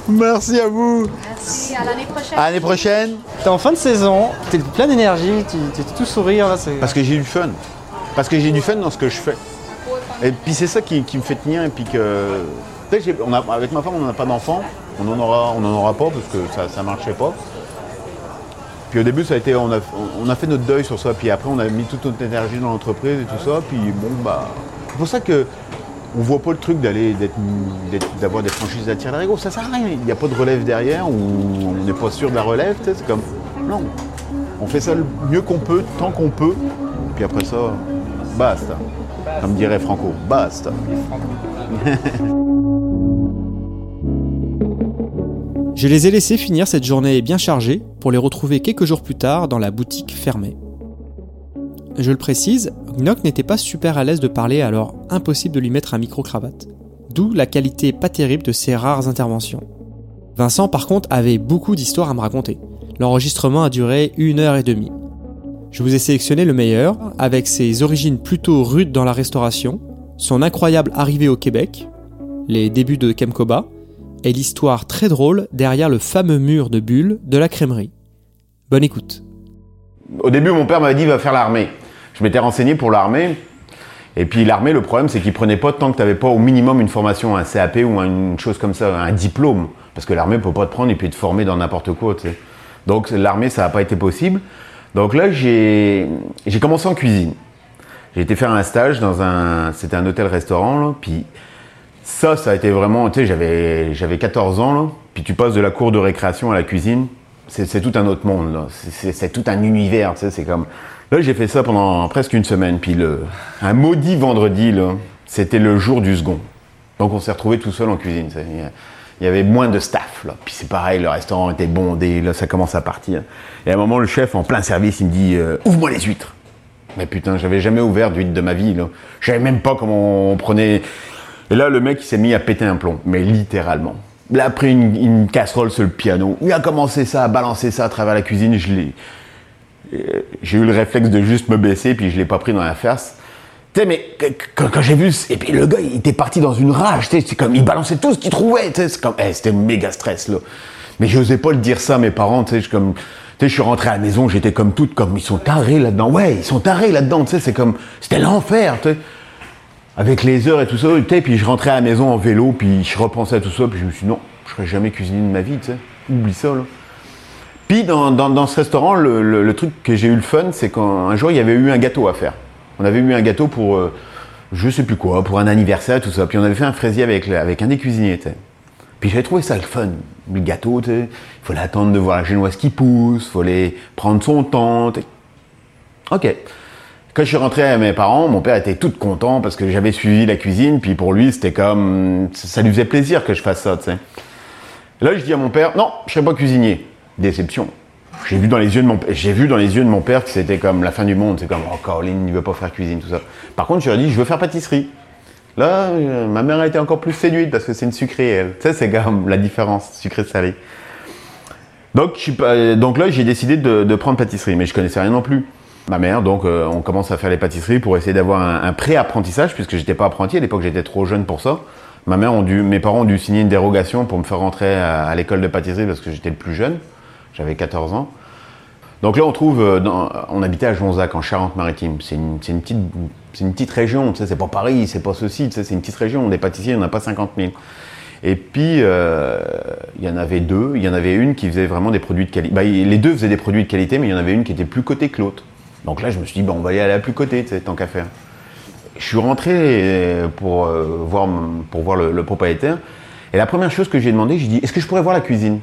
Speaker 2: Merci à vous.
Speaker 6: Merci, à l'année prochaine.
Speaker 2: À l'année prochaine.
Speaker 5: T'es en fin de saison, t'es plein d'énergie, tu t'es tout sourire là.
Speaker 2: Parce que j'ai du fun. Parce que j'ai du fun dans ce que je fais. Et puis c'est ça qui, me fait tenir. Puis a- avec ma femme, on n'a pas d'enfant. On n'en aura, aura pas parce que ça ne marchait pas. Puis au début, ça a été, on, a, fait notre deuil sur ça. Puis après, on a mis toute notre énergie dans l'entreprise et tout ça. Puis bon, bah. C'est pour ça que on voit pas le truc d'aller d'avoir des franchises à tir larigot, ça sert à rien. Il n'y a pas de relève derrière ou on n'est pas sûr de la relève, c'est comme non. On fait ça le mieux qu'on peut, tant qu'on peut, puis après ça, basta. Comme dirait Franco, basta. [laughs]
Speaker 1: Je les ai laissés finir cette journée bien chargée pour les retrouver quelques jours plus tard dans la boutique fermée. Je le précise, Gnoc n'était pas super à l'aise de parler alors impossible de lui mettre un micro-cravate. D'où la qualité pas terrible de ses rares interventions. Vincent par contre avait beaucoup d'histoires à me raconter. L'enregistrement a duré une heure et demie. Je vous ai sélectionné le meilleur, avec ses origines plutôt rudes dans la restauration, son incroyable arrivée au Québec, les débuts de Kemkoba, et l'histoire très drôle derrière le fameux mur de bulles de la crèmerie. Bonne écoute.
Speaker 2: Au début, mon père m'avait dit va faire l'armée. Je m'étais renseigné pour l'armée. Et puis l'armée, le problème, c'est qu'il prenait pas tant que tu n'avais pas au minimum une formation, un CAP ou une chose comme ça, un diplôme. Parce que l'armée peut pas te prendre et puis te former dans n'importe quoi. Donc l'armée, ça n'a pas été possible. Donc là, j'ai commencé en cuisine. J'ai été faire un stage dans un, c'était un hôtel-restaurant. Puis ça, ça a été vraiment, tu sais, j'avais j'avais 14 ans là. Puis tu passes de la cour de récréation à la cuisine. C'est tout un autre monde c'est tout un univers. Tu sais, c'est comme. Là, j'ai fait ça pendant presque une semaine. Puis le, un maudit vendredi là, c'était le jour du second. Donc on s'est retrouvé tout seul en cuisine. Il y avait moins de staff là. Puis c'est pareil, le restaurant était bondé. Là, ça commence à partir. Et à un moment, le chef en plein service, il me dit euh, ouvre-moi les huîtres. Mais putain, j'avais jamais ouvert d'huître de ma vie. Je savais même pas comment on prenait. Et là, le mec, il s'est mis à péter un plomb, mais littéralement. Il a pris une, casserole sur le piano. Il a commencé ça, à balancer ça à travers la cuisine. Euh, J'ai eu le réflexe de juste me baisser, puis je l'ai pas pris dans la face. Tu sais, mais quand, j'ai vu, et puis le gars, il était parti dans une rage. tu sais, C'est comme, il balançait tout ce qu'il trouvait. tu sais, C'est comme, eh, c'était méga stress là. Mais je n'osais pas le dire ça à mes parents. Tu sais, je comme, je suis rentré à la maison, j'étais comme toute, comme ils sont tarés là-dedans. Ouais, ils sont tarés là-dedans. Tu sais, c'est comme, c'était l'enfer. Tu sais avec les heures et tout ça, tu sais, puis je rentrais à la maison en vélo, puis je repensais à tout ça, puis je me suis dit non, je serais jamais cuisiné de ma vie, tu sais, oublie ça, là. Puis dans, dans- ce restaurant, le- le truc que j'ai eu le fun, c'est qu'un jour, il y avait eu un gâteau à faire. On avait eu un gâteau pour, euh, je sais plus quoi, pour un anniversaire, tout ça, puis on avait fait un fraisier avec, avec un des cuisiniers. Puis j'avais trouvé ça le fun, le gâteau, il fallait attendre de voir la génoise qui pousse, il fallait prendre son temps. Ok. Quand je suis rentré à mes parents, mon père était tout content parce que j'avais suivi la cuisine, puis pour lui, c'était comme. Ça lui faisait plaisir que je fasse ça. Là, je dis à mon père, non, je serai pas cuisinier. Déception. J'ai vu dans les yeux de mon vu dans les yeux de mon père que c'était comme la fin du monde. C'est comme, oh, Caroline, il veut pas faire cuisine, tout ça. Par contre, je lui ai dit, je veux faire pâtisserie. Là, euh, ma mère a été encore plus séduite parce que c'est une sucrée, elle. Tu sais, c'est comme la différence, sucré-salé. Donc, pas- donc là, j'ai décidé de, prendre pâtisserie, mais je connaissais rien non plus. Ma mère, donc, euh, on commence à faire les pâtisseries pour essayer d'avoir un, un pré-apprentissage, puisque j'étais pas apprenti à l'époque, j'étais trop jeune pour ça. Ma mère ont dû, mes parents ont dû signer une dérogation pour me faire rentrer à l'école de pâtisserie parce que j'étais le plus jeune. J'avais 14 ans. Donc là, on trouve, euh, on habitait à Jonzac, en Charente-Maritime. C'est une, petite, c'est une petite région, tu sais, c'est pas Paris, c'est pas ceci, tu sais, c'est une petite région. Des pâtissiers, il n'y en a pas 50 000. Et puis, euh, il y en avait deux. Il y en avait une qui faisait vraiment des produits de qualité. Bah, les deux faisaient des produits de qualité, mais il y en avait une qui était plus cotée que l'autre. Donc là, je me suis dit, bon, on va aller à la plus cotée, tant qu'à faire. Je suis rentré euh, pour, voir, pour voir le propriétaire. Et la première chose que j'ai demandé, j'ai dit, est-ce que je pourrais voir la cuisine?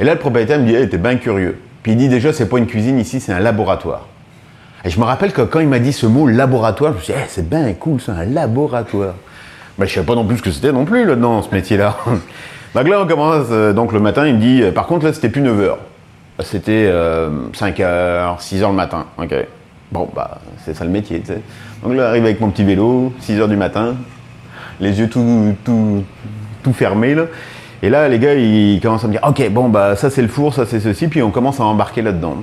Speaker 2: Et là, le propriétaire me dit, hey, t'es bien curieux. Puis il dit déjà, c'est pas une cuisine ici, c'est un laboratoire. Et je me rappelle que quand il m'a dit ce mot laboratoire, je me suis dit, Eh, c'est bien cool, ça, un laboratoire. Mais je savais pas non plus ce que c'était non plus là-dedans, ce métier-là. [laughs] donc là, on commence, euh, donc le matin, il me dit, euh, par contre, là, c'était plus 9h. C'était 5h, 6h le matin. Ok. Bon, bah, c'est ça le métier, tu sais. Donc là, j'arrive avec mon petit vélo, 6h du matin, les yeux tout, tout, tout fermés, là. Et là, les gars, ils commencent à me dire, ok, bon, bah, ça c'est le four, ça c'est ceci, puis on commence à embarquer là-dedans.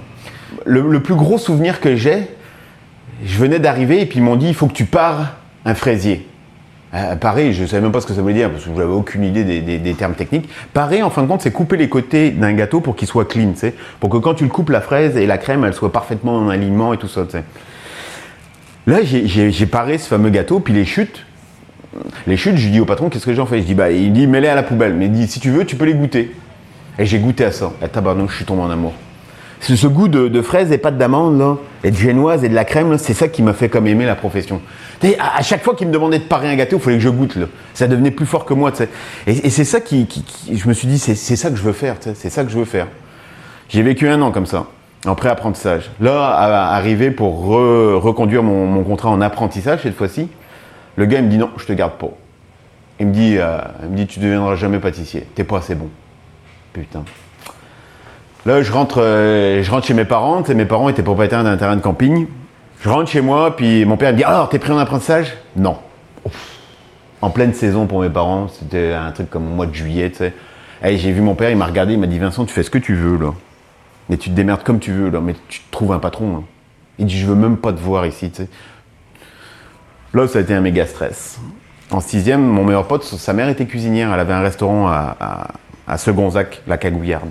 Speaker 2: Le, plus gros souvenir que j'ai, je venais d'arriver et puis ils m'ont dit, il faut que tu pares un fraisier. Euh, parer, je ne savais même pas ce que ça voulait dire parce que j'avais aucune idée des, termes techniques. Parer, en fin de compte, c'est couper les côtés d'un gâteau pour qu'il soit clean, pour que quand tu le coupes, la fraise et la crème, elles soient parfaitement en alignement et tout ça. Là, j'ai paré ce fameux gâteau, puis les chutes, les chutes, je dis au patron, qu'est-ce que j'en fais? Je dis, bah, il dit, mets-les à la poubelle. Mais il dit, si tu veux, tu peux les goûter. Et j'ai goûté à ça. Et tabarnouche, je suis tombé en amour. C'est ce goût de, fraises et pâte d'amande, et de génoise et de la crème, c'est ça qui m'a fait comme aimer la profession. À, à chaque fois qu'il me demandait de parer un gâteau, il fallait que je goûte, là. Ça devenait plus fort que moi. Et, c'est ça qui, je me suis dit, c'est ça que je veux faire, c'est ça que je veux faire. J'ai vécu un an comme ça, en pré-apprentissage. Là, arrivé pour re- reconduire mon contrat en apprentissage cette fois-ci, le gars il me dit non, je te garde pas. Il me dit, euh, il tu deviendras jamais pâtissier, t'es pas assez bon. Putain. Là, je rentre, euh, je rentre chez mes parents. Mes parents étaient propriétaires d'un terrain de camping. Je rentre chez moi, puis mon père me dit Alors, t'es pris en apprentissage? Non. En pleine saison pour mes parents, c'était un truc comme au mois de juillet, tu sais. J'ai vu mon père, il m'a regardé, il m'a dit Vincent, tu fais ce que tu veux, là. Mais tu te démerdes comme tu veux, là. Mais tu trouves un patron, là. Il dit Je veux même pas te voir ici, tu sais. Là, ça a été un méga stress. En sixième, mon meilleur pote, sa mère était cuisinière. Elle avait un restaurant à, à, à Segonzac, la Cagouillarde.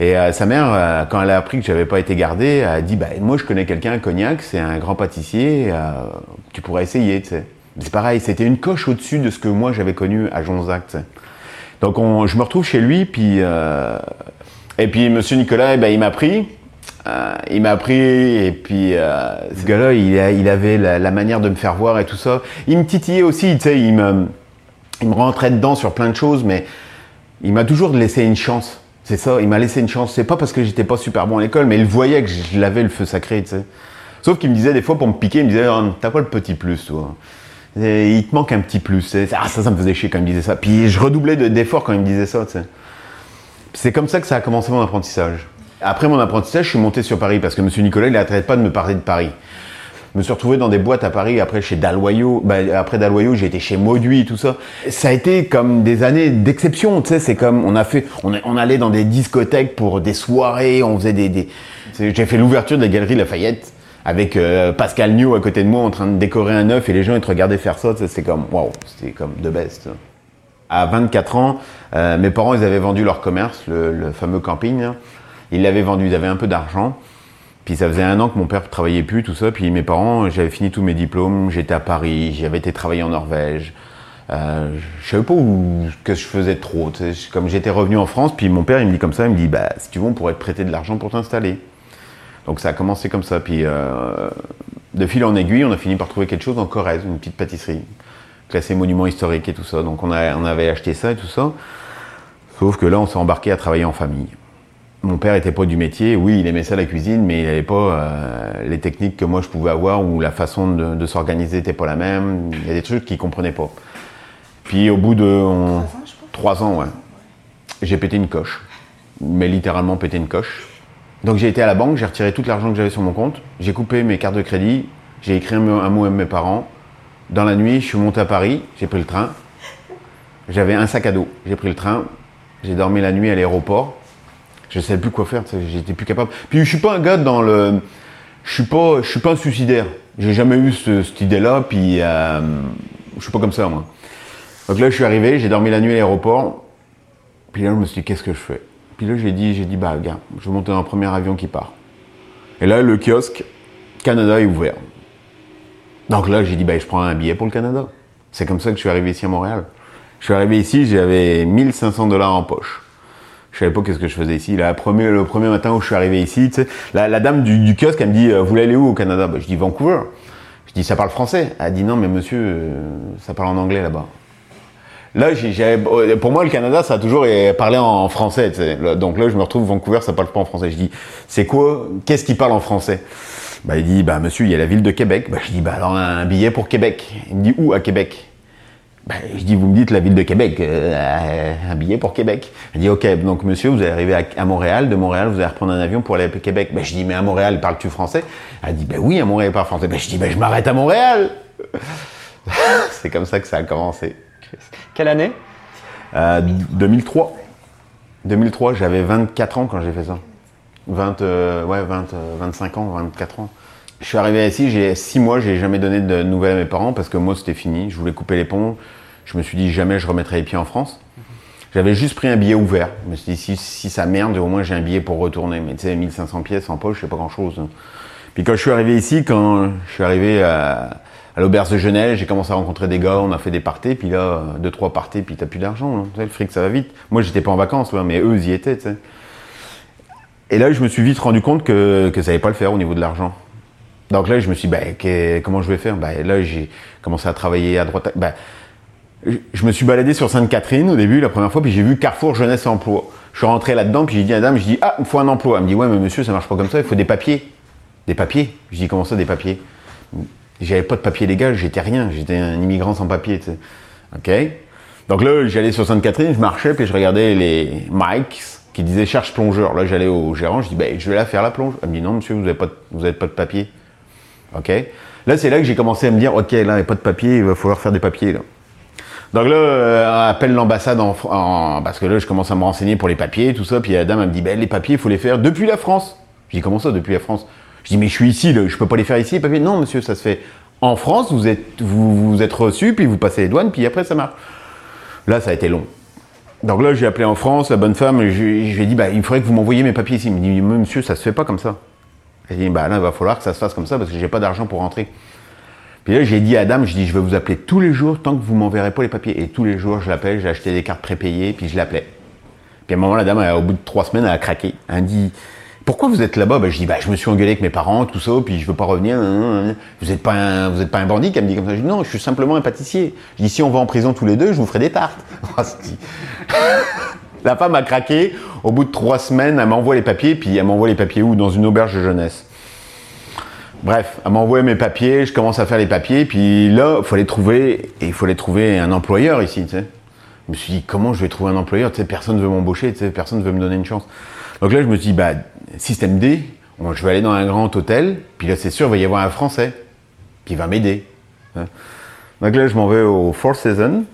Speaker 2: Et euh, sa mère, euh, quand elle a appris que j'avais pas été gardé, a dit bah, Moi, je connais quelqu'un à Cognac, c'est un grand pâtissier, euh, tu pourrais essayer. C'est pareil, c'était une coche au-dessus de ce que moi j'avais connu à Jonzac. Donc, on- je me retrouve chez lui, puis. et puis, monsieur Nicolas, eh ben, il m'a pris. Euh, il m'a pris, et puis euh, ce gars-là, il, avait la, manière de me faire voir et tout ça. Il me titillait aussi, tu sais, il me, rentrait dedans sur plein de choses, mais il m'a toujours laissé une chance. C'est ça, il m'a laissé une chance. C'est pas parce que j'étais pas super bon à l'école, mais il voyait que je l'avais le feu sacré, tu sais. Sauf qu'il me disait des fois pour me piquer, il me disait Oh, T'as pas le petit plus, toi? Il te manque un petit plus. Ah, ça, ça me faisait chier quand il me disait ça. Puis je redoublais de- d'efforts quand il me disait ça, tu sais. C'est comme ça que ça a commencé mon apprentissage. Après mon apprentissage, je suis monté sur Paris parce que M. Nicolas, il n'arrêtait pas de me parler de Paris. Je me suis retrouvé dans des boîtes à Paris, après chez Dalloyau. Ben, après Dalloyau, j'ai été chez Mauduit tout ça. Ça a été comme des années d'exception, tu sais. C'est comme, on a fait, on, allait dans des discothèques pour des soirées, on faisait des. j'ai fait l'ouverture de la galerie Lafayette avec euh, Pascal New à côté de moi en train de décorer un œuf et les gens ils te regardaient faire ça. C'est comme, waouh, c'était comme de best. À 24 ans, euh, mes parents, ils avaient vendu leur commerce, le, fameux camping. là. Ils l'avaient vendu, ils avaient un peu d'argent. Puis ça faisait un an que mon père travaillait plus, tout ça. Puis mes parents, j'avais fini tous mes diplômes, j'étais à Paris, j'avais été travailler en Norvège. Euh, je savais pas où, que je faisais trop. Comme j'étais revenu en France, puis mon père, il me dit comme ça, il me dit, bah, si tu veux, on pourrait te prêter de l'argent pour t'installer. Donc ça a commencé comme ça. Puis euh, de fil en aiguille, on a fini par trouver quelque chose en Corrèze, une petite pâtisserie, classée monument historique et tout ça. Donc on, on avait acheté ça et tout ça. Sauf que là, on s'est embarqué à travailler en famille. Mon père était pas du métier, oui, il aimait ça la cuisine, mais il n'avait pas euh, les techniques que moi je pouvais avoir ou la façon de, de s'organiser n'était pas la même. Il y a des trucs qu'il comprenait pas. Puis au bout de on- trois ans, ouais, j'ai pété une coche, mais littéralement pété une coche. Donc j'ai été à la banque, j'ai retiré tout l'argent que j'avais sur mon compte, j'ai coupé mes cartes de crédit, j'ai écrit un mot à mes parents. Dans la nuit, je suis monté à Paris, j'ai pris le train. J'avais un sac à dos, j'ai pris le train, j'ai dormi la nuit à l'aéroport. Je savais plus quoi faire, j'étais plus capable. Puis je suis pas un gars dans le, je suis pas, je suis pas un suicidaire. J'ai jamais eu ce- cette idée-là, puis euh, je suis pas comme ça moi. Donc là, je suis arrivé, j'ai dormi la nuit à l'aéroport. Puis là, je me suis dit, qu'est-ce que je fais? Puis là, j'ai dit, j'ai dit, bah, gars, je vais monter dans le premier avion qui part. Et là, le kiosque Canada est ouvert. Donc là, j'ai dit, bah, je prends un billet pour le Canada. C'est comme ça que je suis arrivé ici à Montréal. Je suis arrivé ici, j'avais 1500 dollars en poche. Je savais pas qu'est-ce que je faisais ici. Le premier matin où je suis arrivé ici, tu sais, la, dame du, du kiosque, elle me dit, euh, vous voulez aller où au Canada? Bah, Je dis Vancouver. Je dis, ça parle français. Elle dit, non, mais monsieur, euh, ça parle en anglais là-bas. Là, euh, pour moi, le Canada, ça a toujours parlé en français. Donc là, je me retrouve Vancouver, ça parle pas en français. Je dis, c'est quoi? Qu'est-ce qui parle en français? Bah, Il dit, bah, monsieur, il y a la ville de Québec. Bah, je dis, alors un billet pour Québec. Il me dit, où à Québec? Bah, Je dis, vous me dites la ville de Québec, euh, un billet pour Québec. Il dit, ok, donc monsieur, vous allez arriver à, à Montréal. De Montréal, vous allez reprendre un avion pour aller à Québec. Bah, je dis, mais à Montréal, parles-tu français? Elle dit, bah oui, à Montréal, parle français. Bah, je dis, bah, je m'arrête à Montréal. [laughs] C'est comme ça que ça a commencé.
Speaker 5: Quelle année?
Speaker 2: Euh, 2003. 2003, j'avais 24 ans quand j'ai fait ça. 20, euh, ouais, 20, euh, 25 ans, 24 ans. Je suis arrivé ici, j'ai 6 mois, j'ai jamais donné de nouvelles à mes parents parce que moi c'était fini, je voulais couper les ponts. Je me suis dit jamais je remettrai les pieds en France. J'avais juste pris un billet ouvert. Je me suis dit si, ça merde, au moins j'ai un billet pour retourner. Mais tu sais, 1500 pièces en poche, c'est pas grand chose. Puis quand je suis arrivé ici, quand je suis arrivé à, l'auberge de Genève, j'ai commencé à rencontrer des gars, on a fait des parties, puis là, deux, trois parties, puis t'as plus d'argent. hein. Le fric, ça va vite. Moi, j'étais pas en vacances, mais eux, ils y étaient, tu sais. Et là, je me suis vite rendu compte que, que ça n'allait pas le faire au niveau de l'argent. Donc là, je me suis dit, que- comment je vais faire? Bah, Là, j'ai commencé à travailler à droite. Bah, je- me suis baladé sur Sainte-Catherine au début, la première fois, puis j'ai vu Carrefour Jeunesse Emploi. Je suis rentré là-dedans, puis j'ai dit à la dame, je dis, ah, il faut un emploi. Elle me dit, ouais, mais monsieur, ça marche pas comme ça, il faut des papiers. Des papiers? Je dis, comment ça, des papiers J'avais pas de papier légal, j'étais rien, j'étais un immigrant sans papier. Ok? Donc là, j'allais sur Sainte-Catherine, je marchais, puis je regardais les Mikes qui disaient cherche plongeur. Là, j'allais au gérant, je dis, ben, je vais la faire la plonge. Elle me dit, non, monsieur, vous n'avez pas, avez pas de papier. Ok? Là, c'est là que j'ai commencé à me dire, ok, là, il n'y a pas de papier, il va falloir faire des papiers. Donc là, euh, appelle l'ambassade en, en- parce que là, je commence à me renseigner pour les papiers, tout ça. Puis la dame, elle me dit, ben, les papiers, il faut les faire depuis la France. Je dis, comment ça, depuis la France? Je dis, mais je suis ici, là, je peux pas les faire ici, les papiers? Non, monsieur, ça se fait en France, vous êtes, vous, êtes reçu, puis vous passez les douanes, puis après, ça marche. Là, ça a été long. Donc là, j'ai appelé en France, la bonne femme, et je, je lui ai dit, bah, il faudrait que vous m'envoyiez mes papiers ici. Il me dit, monsieur, ça se fait pas comme ça. Elle dit, bah là, il va falloir que ça se fasse comme ça, parce que j'ai pas d'argent pour rentrer. Puis là, j'ai dit à Adam, je dis, je vais vous appeler tous les jours tant que vous m'enverrez pas les papiers. Et tous les jours, je l'appelle, j'ai acheté des cartes prépayées, puis je l'appelais. Puis à un moment, la dame, elle, au bout de trois semaines, elle a craqué. Elle me dit, pourquoi vous êtes là-bas? Ben, Je dis, bah, je me suis engueulé avec mes parents, tout ça, puis je veux pas revenir. Vous êtes pas un, vous êtes pas un bandit Elle me dit comme ça. Je dis, non, je suis simplement un pâtissier. Je dis, si on va en prison tous les deux, je vous ferai des tartes. [laughs] La femme a craqué. Au bout de trois semaines, elle m'envoie les papiers, puis elle m'envoie les papiers où? Dans une auberge de jeunesse. Bref, elle m'a envoyé mes papiers, je commence à faire les papiers, puis là, il fallait trouver, et il fallait trouver un employeur ici, tu sais. Je me suis dit, comment je vais trouver un employeur? Tu sais, personne ne veut m'embaucher, tu sais, personne ne veut me donner une chance. Donc là, je me suis dit, bah, système D, je vais aller dans un grand hôtel, puis là, c'est sûr, il va y avoir un Français qui va m'aider. hein. Donc là, je m'en vais au Four Seasons,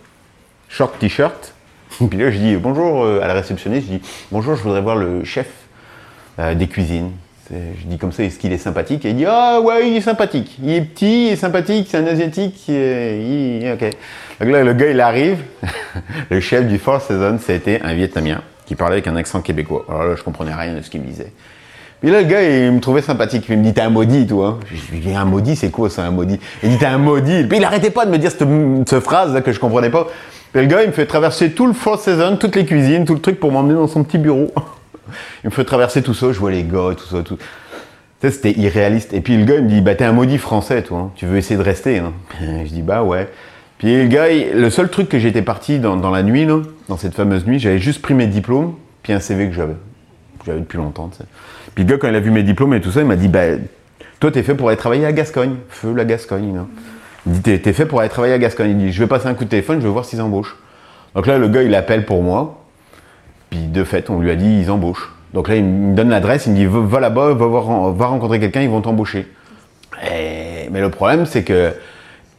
Speaker 2: short t-shirt, [laughs] puis là, je dis bonjour euh, à la réceptionniste, je dis bonjour, je voudrais voir le chef euh, des cuisines. Je dis comme ça, est-ce qu'il est sympathique? Et il dit Ah ouais, il est sympathique. Il est petit, il est sympathique, c'est un asiatique. il- ok. Donc là, le gars, il arrive. [laughs] le chef du Four Seasons, c'était un Vietnamien qui parlait avec un accent québécois. Alors là, je comprenais rien de ce qu'il me disait. Puis là, le gars, il me trouvait sympathique. Il me dit, t'es un maudit, toi. Je lui dis, un maudit, c'est quoi ça, un maudit? Il dit, t'es un maudit. Puis il arrêtait pas de me dire cette, cette phrase là, que je comprenais pas. Puis le gars, il me fait traverser tout le Four Seasons, toutes les cuisines, tout le truc pour m'emmener dans son petit bureau. [laughs] il me fait traverser tout ça, je vois les gars, tout ça, tout. Sais, c'était irréaliste. Et puis le gars, il me dit, bah t'es un maudit français, toi. hein. Tu veux essayer de rester hein [laughs] Je dis, bah ouais. Puis le gars, le seul truc que j'étais parti dans, la nuit, là, dans cette fameuse nuit, j'avais juste pris mes diplômes, puis un CV que j'avais. J'avais depuis longtemps, tu sais. Puis le gars, quand il a vu mes diplômes et tout ça, il m'a dit, bah, toi, t'es fait pour aller travailler à Gascogne. Feu la Gascogne, là. Il dit, t'es fait pour aller travailler à Gascogne. Il dit, je vais passer un coup de téléphone, je vais voir s'ils embauchent. Donc là, le gars, il appelle pour moi. Puis de fait, on lui a dit, ils embauchent. Donc là, il me donne l'adresse, il me dit, va, là-bas, va, rencontrer quelqu'un, ils vont t'embaucher. Mais le problème, c'est que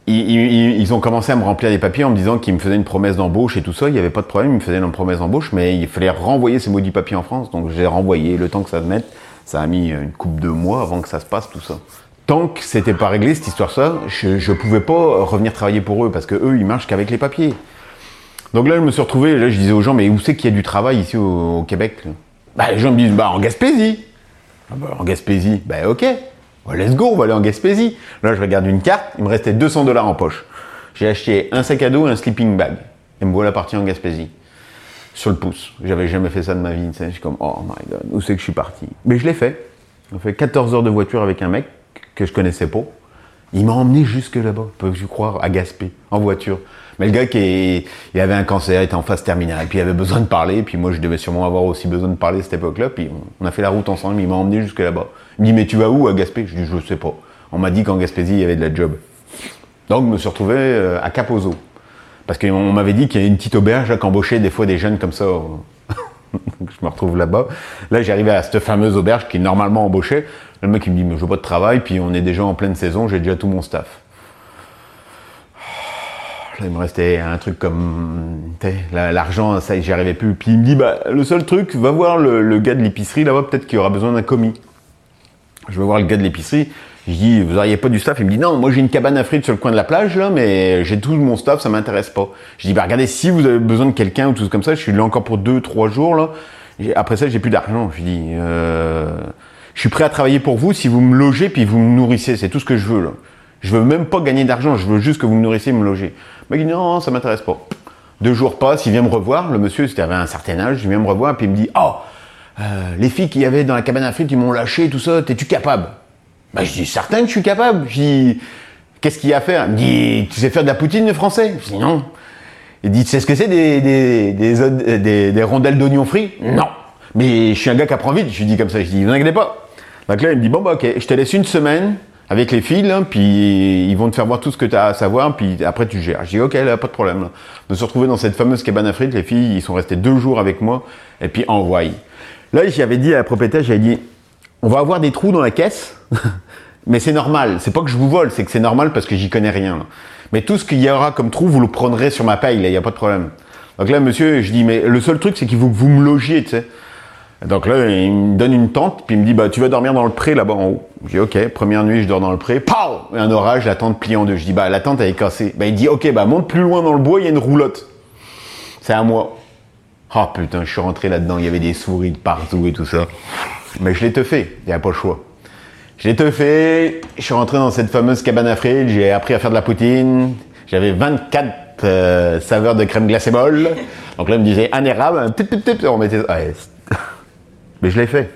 Speaker 2: ils ont commencé à me remplir des papiers en me disant qu'ils me faisaient une promesse d'embauche et tout ça. Il n'y avait pas de problème, ils me faisaient une promesse d'embauche, mais il fallait renvoyer ces maudits papiers en France. Donc j'ai renvoyé le temps que ça se mette. Ça a mis une coupe de mois avant que ça se passe, tout ça. Tant que c'était pas réglé, cette histoire ça, je, ne pouvais pas revenir travailler pour eux parce que eux, ils marchent qu'avec les papiers. Donc là, je me suis retrouvé, là, je disais aux gens, mais où c'est qu'il y a du travail ici au, au Québec bah, Les gens me disent, bah, en Gaspésie. Ah bah, en Gaspésie, bah, ok. Bah, let's go, on va aller en Gaspésie. Là, je regarde une carte, il me restait 200 dollars en poche. J'ai acheté un sac à dos et un sleeping bag. Et me voilà parti en Gaspésie. Sur le pouce. J'avais jamais fait ça de ma vie. Je suis comme, oh my god, où c'est que je suis parti? Mais je l'ai fait. On fait 14 heures de voiture avec un mec que je connaissais pas. Il m'a emmené jusque là-bas, peux-tu croire, à Gaspé, en voiture. Mais le gars qui il avait un cancer, était en phase terminale, puis il avait besoin de parler, puis moi je devais sûrement avoir aussi besoin de parler à cette époque-là, puis on, a fait la route ensemble, il m'a emmené jusque là-bas. Il me dit, mais tu vas où à Gaspé? Je dis, je sais pas. On m'a dit qu'en Gaspésie, il y avait de la job. Donc je me suis retrouvé euh, à Capozo. Parce qu'on m'avait dit qu'il y a une petite auberge là, qui embauchait des fois des jeunes comme ça. [laughs] Je me retrouve là-bas. Là, j'arrivais à cette fameuse auberge qui normalement embauchait. Le mec, il me dit, mais je veux pas de travail, puis on est déjà en pleine saison, j'ai déjà tout mon staff. Là, il me restait un truc comme l'argent, ça, j'y arrivais plus. Puis il me dit, bah, le seul truc, va voir le, gars de l'épicerie là-bas, peut-être qu'il aura besoin d'un commis. Je vais voir le gars de l'épicerie. Je dis, vous auriez pas du staff? Il me dit, non, moi j'ai une cabane à frites sur le coin de la plage, là, mais j'ai tout mon staff, ça m'intéresse pas. Je dis, bah regardez, si vous avez besoin de quelqu'un ou tout comme ça, je suis là encore pour deux, trois jours, là. Après ça, j'ai plus d'argent. Je dis, euh, je suis prêt à travailler pour vous si vous me logez puis vous me nourrissez. C'est tout ce que je veux, là. Je veux même pas gagner d'argent, je veux juste que vous me nourrissiez et me logez. Il m'a dit, non, ça m'intéresse pas. Deux jours passent, il vient me revoir, le monsieur, c'était avait un certain âge, il vient me revoir, puis il me dit, oh, euh, les filles qu'il y avait dans la cabane à frites, ils m'ont lâché, tout ça, t'es-tu capable? Bah, je dis, certain que je suis capable. Je dis, qu'est-ce qu'il y a à faire? Il me dit, tu sais faire de la poutine le français? Je dis, non. Il dit, tu sais ce que c'est des, des- des- des rondelles d'oignons frits Non. Mais je suis un gars qui apprend vite. Je lui dis comme ça, je dis, vous inquiétez pas. Donc là, il me dit, bon, bah, ok, je te laisse une semaine avec les filles, là, puis ils vont te faire voir tout ce que tu as à savoir, puis après tu gères. Je dis, ok, là, pas de problème. De se retrouver dans cette fameuse cabane à frites, les filles, ils sont restés deux jours avec moi, et puis envoyés. Là, j'avais dit à la propriétaire, j'avais dit, on va avoir des trous dans la caisse, [laughs] mais c'est normal. C'est pas que je vous vole, c'est que c'est normal parce que j'y connais rien. Mais tout ce qu'il y aura comme trou, vous le prendrez sur ma paye, là, il n'y a pas de problème. Donc là, monsieur, je dis, mais le seul truc, c'est qu'il faut que vous me logiez, tu sais. Donc là, il me donne une tente, puis il me dit, bah, tu vas dormir dans le pré là-bas en haut. Je dis, ok, première nuit, je dors dans le pré. Pow! Un orage, la tente plie en deux. Je dis, bah, la tente, elle est cassée. Bah, il dit, ok, bah, monte plus loin dans le bois, il y a une roulotte. C'est à moi. Oh putain, je suis rentré là-dedans, il y avait des souris de partout et tout ça. Mais je l'ai teufé, il n'y a pas le choix. Je l'ai teufé, je suis rentré dans cette fameuse cabane à frites, j'ai appris à faire de la poutine. J'avais 24 euh, saveurs de crème glacée molle. Donc là, il me disait un érable, un tip tip tip, on mettait. Ouais, Mais je l'ai fait.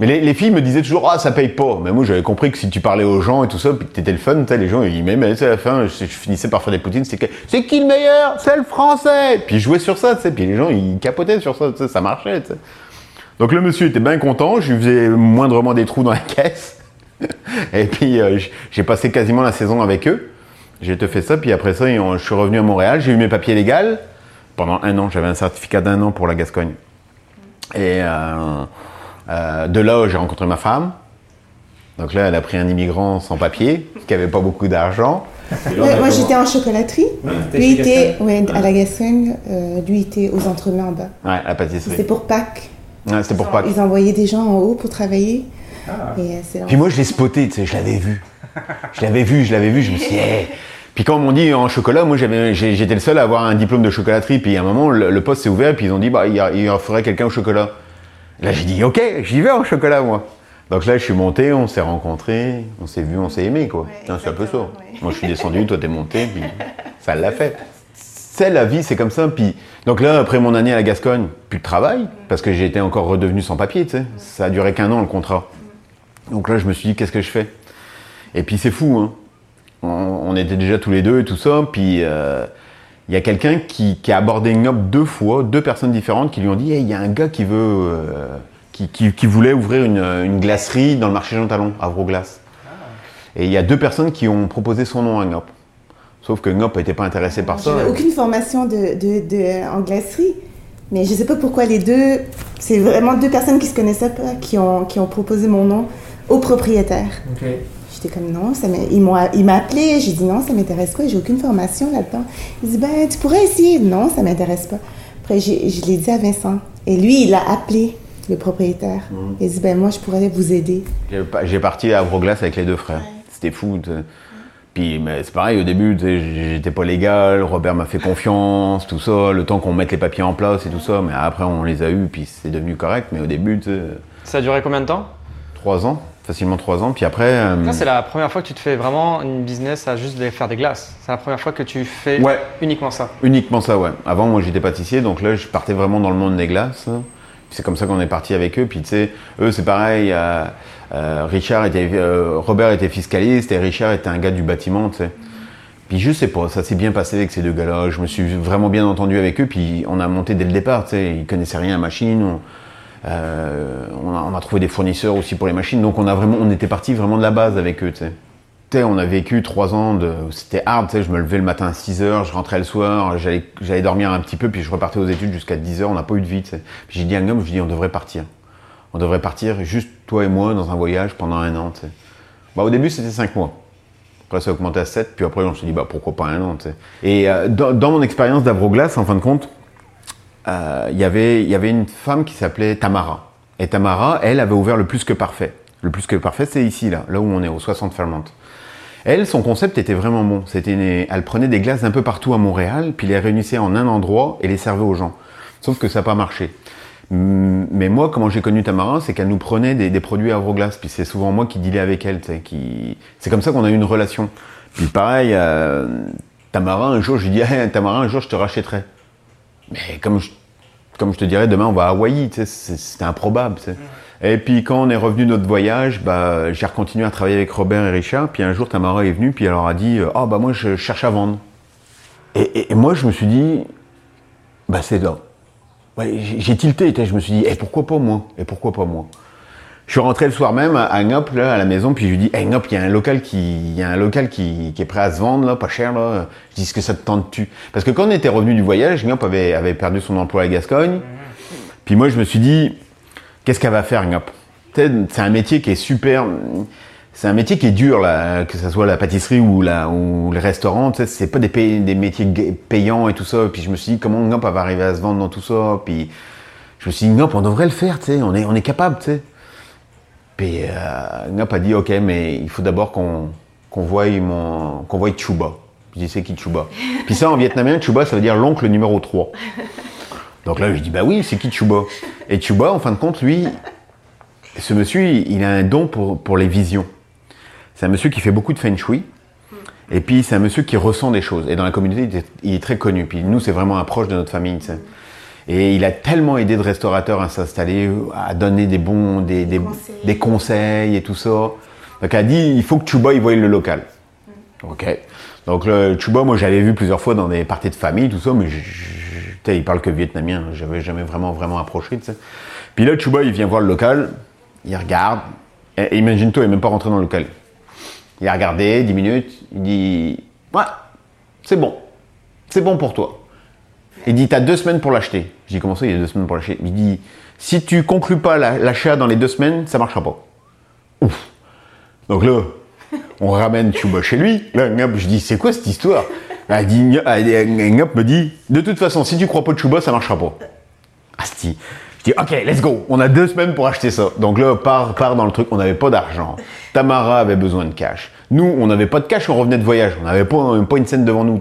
Speaker 2: Mais les, les filles me disaient toujours, ah, ça paye pas. Mais moi, j'avais compris que si tu parlais aux gens et tout ça, puis que t'étais le fun, les gens, ils m'aimaient, à la fin, je, finissais par faire des poutines, c'est qui le meilleur? C'est le français! Puis je jouais sur ça, tu sais, puis les gens, ils capotaient sur ça, ça marchait, tu sais. Donc le monsieur était bien content, je lui faisais moindrement des trous dans la [laughs] caisse. Et puis euh, j'ai passé quasiment la saison avec eux. J'ai te fait ça, puis après ça, je suis revenu à Montréal, j'ai eu mes papiers légaux. Pendant un an, j'avais un certificat d'un an pour la Gascogne. Et euh, euh, de là, j'ai rencontré ma femme. Donc là, elle a pris un immigrant sans papier, qui avait pas beaucoup d'argent.
Speaker 9: Ouais, moi j'étais en chocolaterie. lui était ouais, à la Gascogne, euh, lui était aux entremets en bas.
Speaker 2: Ouais, la pâtisserie.
Speaker 9: C'était pour Pâques.
Speaker 2: Ouais, c'était pour Pâques.
Speaker 9: Ils envoyaient des gens en haut pour travailler. Et euh,
Speaker 2: Puis moi, je l'ai spoté, tu sais, je l'avais vu. Je l'avais vu, je l'avais vu, je me suis dit, hey. Puis quand on dit en chocolat, moi j'avais, j'étais le seul à avoir un diplôme de chocolaterie. Puis à un moment, le, le poste s'est ouvert, puis ils ont dit, bah, il y, a- il y en ferait quelqu'un au chocolat. Là, j'ai dit, ok, j'y vais en chocolat, moi. Donc là, je suis monté, on s'est rencontrés, on s'est vu, on s'est aimé, quoi. C'est un peu ça. Moi, je suis descendu, toi, t'es monté, puis [laughs] ça l'a fait. C'est la vie, c'est comme ça. Puis, donc là, après mon année à la Gascogne, plus de travail, parce que j'étais encore redevenu sans papier, tu sais. Ça a duré qu'un an, le contrat. Donc là, je me suis dit, qu'est-ce que je fais? Et puis c'est fou, hein. On, on était déjà tous les deux et tout ça, puis euh, il y a quelqu'un qui, qui a abordé Ngop deux fois, deux personnes différentes qui lui ont dit, Hey, il y a un gars qui veut, euh, qui, qui- qui voulait ouvrir une, une glacerie dans le marché Jean Talon, à Vroglace. Et il y a deux personnes qui ont proposé son nom à Ngop. Sauf que Ngop n'était pas intéressé par ça.
Speaker 9: Aucune formation de, de, de- en glacerie. Mais je sais pas pourquoi les deux, c'est vraiment deux personnes qui se connaissaient pas, qui ont, qui ont proposé mon nom au propriétaire. J'étais comme non, ça ils m'ont, il m'a appelé, j'ai dit non, ça m'intéresse pas, j'ai aucune formation là-dedans. Il dit ben tu pourrais essayer, non, ça m'intéresse pas. Après j'ai- je l'ai dit à Vincent et lui il a appelé le propriétaire. Il dit ben moi je pourrais vous aider.
Speaker 2: J'ai pa- J'ai parti à Vroglace avec les deux frères. C'était fou. Puis mais c'est pareil, au début, j'étais pas légal, Robert m'a fait confiance, tout ça, le temps qu'on mette les papiers en place et tout ça. Mais après, on les a eus, puis c'est devenu correct. Mais au début, tu
Speaker 5: Ça a duré combien de temps?
Speaker 2: Trois ans, facilement trois ans. Puis après, euh,
Speaker 5: Ça, c'est la première fois que tu te fais vraiment une business à juste faire des glaces. C'est la première fois que tu fais
Speaker 2: Ouais.
Speaker 5: uniquement ça.
Speaker 2: uniquement ça, ouais. Avant, moi, j'étais pâtissier, donc là, je partais vraiment dans le monde des glaces. C'est comme ça qu'on est parti avec eux. Puis tu sais, eux, c'est pareil. euh, euh, Richard était, euh, Robert était fiscaliste et Richard était un gars du bâtiment, tu sais. Puis je sais pas, ça s'est bien passé avec ces deux gars-là. Je me suis vraiment bien entendu avec eux. Puis on a monté dès le départ, tu sais. Ils connaissaient rien à machine. On, euh, on, a, trouvé des fournisseurs aussi pour les machines. Donc on a vraiment, on était parti vraiment de la base avec eux, tu sais. On a vécu trois ans de. C'était hard, tu. Je me levais le matin à 6 heures, je rentrais le soir, j'allais dormir un petit peu, puis je repartais aux études jusqu'à 10 heures. On n'a pas eu de vie. Puis j'ai dit à un homme, je dis, on devrait partir. On devrait partir juste toi et moi dans un voyage pendant un an, tu. Bah, au début, c'était 5 mois. Après, ça a augmenté à 7, puis après, on s'est dit, bah, pourquoi pas un an. Et euh, dans, dans mon expérience d'Avroglace, en fin de compte, euh, il y avait- il y avait une femme qui s'appelait Tamara. Et Tamara, elle, avait ouvert le plus que parfait. Le plus que parfait, c'est ici, là, là où on est, au 60 Fairmont. Elle, son concept était vraiment bon. C'était Elle prenait des glaces d'un peu partout à Montréal, puis les réunissait en un endroit et les servait aux gens. Sauf que ça n'a pas marché. Mais moi, comment j'ai connu Tamara, c'est qu'elle nous prenait des, produits Avroglace, puis c'est souvent moi qui dealais avec elle. C'est comme ça qu'on a eu une relation. Puis pareil, euh, Tamara, un jour, je lui dis, Hey, [laughs] Tamara, un jour, je te rachèterai. Mais comme je, comme je te dirais, demain on va à Hawaï, tu sais, c'est- c'était improbable. sais. Et puis quand on est revenu de notre voyage, bah, j'ai continué à travailler avec Robert et Richard. Puis un jour, Tamara est venue, puis elle leur a dit Ah, bah moi je cherche à vendre. Et, et- et moi je me suis dit Bah c'est là. Ouais, j'ai tilté, je me suis dit Et pourquoi pas moi? Et pourquoi pas moi? Je suis rentré le soir même à- Ngop, à la maison, puis je lui dis, hey Ngop, il y a un local qui, y a un local qui, qui est prêt à se vendre, là, pas cher, là. Je dis, est-ce que ça te tente-tu? Parce que quand on était revenu du voyage, Ngop avait, perdu son emploi à Gascogne. Puis moi, je me suis dit, qu'est-ce qu'elle va faire, Ngop? C'est un métier qui est super, c'est un métier qui est dur, là, que ce soit la pâtisserie ou, la, ou le restaurant, c'est pas des, des métiers payants et tout ça. Puis je me suis dit, comment Ngop va arriver à se vendre dans tout ça? Puis je me suis dit, Ngop, on devrait le faire, tu sais, on est, on est capable, tu sais. Puis euh, Ngop a dit ok, mais il faut d'abord qu'on qu'on voie mon qu'on voie Chuba. Je dis c'est qui Chuba [laughs] Puis ça en vietnamien, Chuba ça veut dire l'oncle numéro 3. Donc là je dis bah oui, c'est qui Chuba Et Chuba en fin de compte lui, ce monsieur il a un don pour, pour les visions. C'est un monsieur qui fait beaucoup de feng shui. Et puis c'est un monsieur qui ressent des choses. Et dans la communauté, il est, il est très connu. Puis nous, c'est vraiment un proche de notre famille. Et il a tellement aidé de restaurateurs à s'installer, à donner des bons, des, des,
Speaker 9: Conseils.
Speaker 2: des conseils et tout ça. Donc elle a dit, il faut que Chuba il voie le local. Ok. Donc le Chuba, moi j'avais vu plusieurs fois dans des parties de famille, tout ça, mais je, je- il parle que vietnamien. J'avais jamais vraiment vraiment approché. tu sais. Puis là, Chuba, il vient voir le local, il regarde. Et, imagine-toi, il n'est même pas rentré dans le local. Il a regardé 10 minutes, il dit Ouais, c'est bon. C'est bon pour toi. Il dit T'as deux semaines pour l'acheter. Je dis Comment ça, il y a deux semaines pour l'acheter Il dit Si tu conclus pas la- l'achat dans les deux semaines, ça marchera pas. Ouf. Donc là, on ramène Chuba chez lui. Là, je dis C'est quoi cette histoire? Elle dit, dit- me dit De toute façon, si tu crois pas de Chuba, ça marchera pas. Asti. Je dis, OK, let's go. On a deux semaines pour acheter ça. Donc là, part, dans le truc. On n'avait pas d'argent. Tamara avait besoin de cash. Nous, on n'avait pas de cash, on revenait de voyage. On n'avait pas, pas une scène devant nous.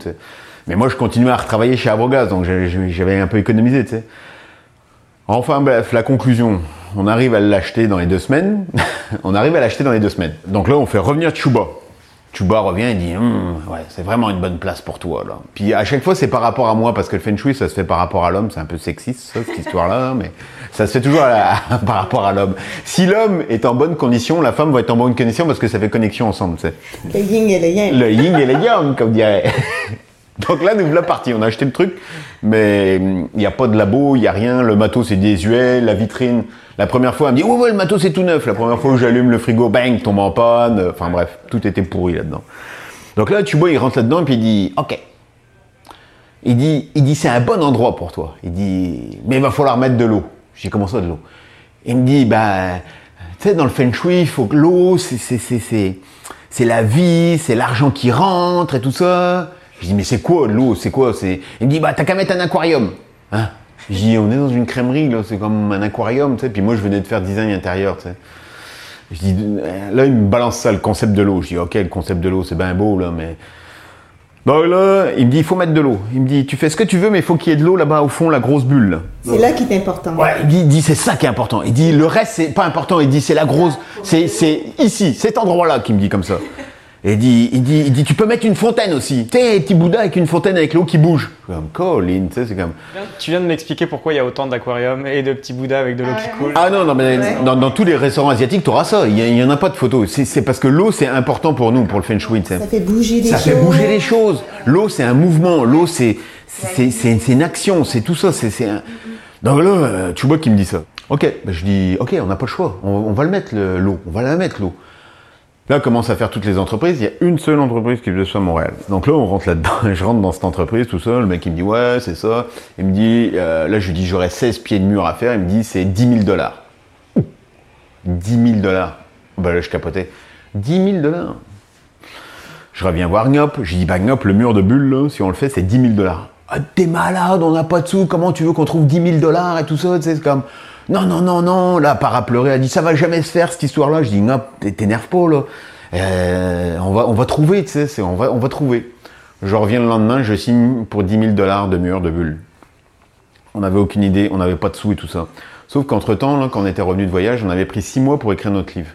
Speaker 2: Mais moi, je continuais à retravailler chez Abrogaz, donc j'avais un peu économisé, tu sais. Enfin, bref, la conclusion. On arrive à l'acheter dans les deux semaines. [laughs] on arrive à l'acheter dans les deux semaines. Donc là, on fait revenir Chuba. Chuba revient et dit Hum, ouais, c'est vraiment une bonne place pour toi là. Puis à chaque fois c'est par rapport à moi parce que le feng shui ça se fait par rapport à l'homme, c'est un peu sexiste ça, cette histoire là, [laughs] mais ça se fait toujours à la- [laughs] par rapport à l'homme. Si l'homme est en bonne condition, la femme va être en bonne condition parce que ça fait connexion ensemble. tu sais.
Speaker 9: Le yin et le yang.
Speaker 2: Le yin et le yang comme dirait. Donc là nous voilà partis, on a acheté le truc, mais il n'y a pas de labo, il n'y a rien, le matos c'est désuet, la vitrine. La première fois, elle me dit, ouais, le matos c'est tout neuf. La première fois où j'allume le frigo, bang, tombe en panne. Enfin bref, tout était pourri là-dedans. Donc là, tu vois, il rentre là-dedans et puis il dit, ok. Il dit, il dit, c'est un bon endroit pour toi. Il dit, mais il va falloir mettre de l'eau. Je dis, comment ça de l'eau Il me dit, bah, tu sais, dans le feng shui, il faut que l'eau, c'est la vie, c'est l'argent qui rentre et tout ça. Je dis, mais c'est quoi de l'eau? C'est quoi? C'est... Il me dit, bah, t'as qu'à mettre un aquarium. Hein? Je dis, on est dans une crèmerie, là, c'est comme un aquarium, tu sais. Puis moi, je venais de faire design intérieur, tu sais. Je dis, là, il me balance ça, le concept de l'eau. Je dis, ok, le concept de l'eau, c'est bien beau, là, mais. Bon, là, il me dit, il faut mettre de l'eau. Il me dit, tu fais ce que tu veux, mais il faut qu'il y ait de l'eau là-bas, au fond, la grosse bulle. là.
Speaker 9: C'est là qui est important.
Speaker 2: Ouais, il dit, il dit, c'est ça qui est important. Il dit, le reste, c'est pas important. Il dit, c'est la grosse, c'est, c'est ici, cet endroit-là qui me dit comme ça. Et il dit, il dit, il dit, tu peux mettre une fontaine aussi. Tu sais, un petit Bouddha avec une fontaine avec l'eau qui bouge. Comme, Colin, tu sais, c'est comme.
Speaker 5: Tu viens de m'expliquer pourquoi il y a autant d'aquariums et de petits bouddhas avec de l'eau
Speaker 9: Ah
Speaker 5: qui coule.
Speaker 2: Ah non, non, mais
Speaker 9: Ouais.
Speaker 2: dans, dans tous les restaurants asiatiques, tu auras ça. Il n'y en a pas de photos. C'est, parce que l'eau, c'est important pour nous, pour le feng shui.
Speaker 9: Ça fait bouger les
Speaker 2: Ça
Speaker 9: choses.
Speaker 2: fait bouger les choses. L'eau, c'est un mouvement. L'eau, c'est, c'est, c'est, c'est une action. C'est tout ça. C'est, c'est un... Donc là, euh, tu vois qui me dit ça. Ok, ben je dis, ok, on n'a pas le choix. On, on va le mettre, le- l'eau. On va la mettre, l'eau. Là, commence à faire toutes les entreprises. Il y a une seule entreprise qui ça à Montréal. Donc là, on rentre là-dedans. [laughs] Je rentre dans cette entreprise tout seul. Le mec, il me dit, ouais, c'est ça. Il me dit, euh, là, je lui dis, j'aurais 16 pieds de mur à faire. Il me dit, c'est 10 000 dollars. 10 000 dollars. Ben là, je capotais. 10 000 dollars. Je reviens voir Gnop. Je dis, bah Gnop, le mur de bulle, là, si on le fait, c'est 10 000 dollars. Ah, t'es malade, on n'a pas de sous. Comment tu veux qu'on trouve 10 000 dollars et tout ça tu sais, C'est comme, non, non, non, non. Là, par à pleurer, elle dit, ça va jamais se faire, cette histoire-là. Je dis, t'é- t'énerve pas, là. On, va, trouver, tu sais, on va, trouver. Je reviens le lendemain, je signe pour 10 000 dollars de mur de bulle. On n'avait aucune idée, on n'avait pas de sous et tout ça. Sauf qu'entre-temps, quand on était revenu de voyage, on avait pris 6 mois pour écrire notre livre.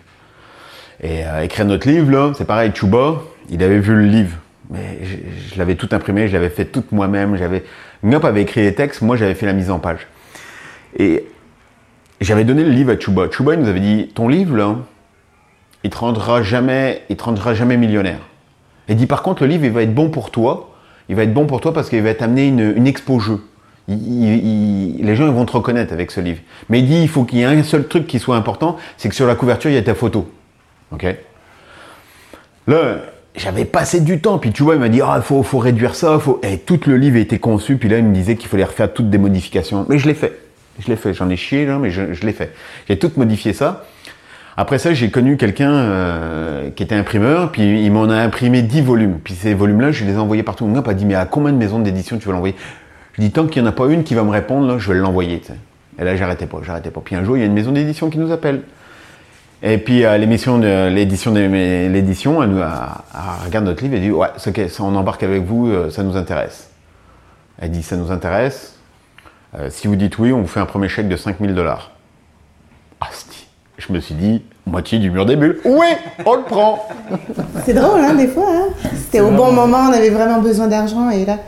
Speaker 2: Et euh, écrire notre livre, là, c'est pareil, Chuba, il avait vu le livre. Mais je, l'avais tout imprimé, je l'avais fait tout moi-même. J'avais, Gnop avait écrit les textes, moi j'avais fait la mise en page. Et j'avais donné le livre à Chuba. Chuba, il nous avait dit Ton livre, là, il te rendra jamais, il te rendra jamais millionnaire. Il dit Par contre, le livre, il va être bon pour toi. Il va être bon pour toi parce qu'il va t'amener une, une expo jeu. Il- il- il- les gens ils vont te reconnaître avec ce livre. Mais il dit il faut qu'il y ait un seul truc qui soit important, c'est que sur la couverture, il y a ta photo. Ok? Là, j'avais passé du temps, puis vois, il m'a dit, ah, il faut, faut réduire ça, faut... Et tout le livre était conçu, puis là, il me disait qu'il fallait refaire toutes des modifications. Mais je l'ai fait. Je l'ai fait. J'en ai chié, là, mais je, l'ai fait. J'ai tout modifié ça. Après ça, j'ai connu quelqu'un euh, qui était imprimeur, puis il m'en a imprimé 10 volumes. Puis ces volumes-là, je les ai envoyés partout. Mon gars m'a dit, mais à combien de maisons d'édition tu veux l'envoyer? Je dis, tant qu'il n'y en a pas une qui va me répondre, là, je vais l'envoyer. Et là, j'arrêtais pas, j'arrêtais pas. Puis un jour, il y a une maison d'édition qui nous appelle. Et puis à l'émission l'édition l'édition, elle nous regarde notre livre et dit ouais, ça, on embarque avec vous, euh, ça nous intéresse. Elle dit ça nous intéresse. Euh, si vous dites oui, on vous fait un premier chèque de 5000 dollars. Asti. Je me suis dit moitié du mur des bulles. Oui, on le prend. [laughs]
Speaker 9: C'est drôle, hein, des fois. Hein? C'était au bon moment, on avait vraiment besoin d'argent et là.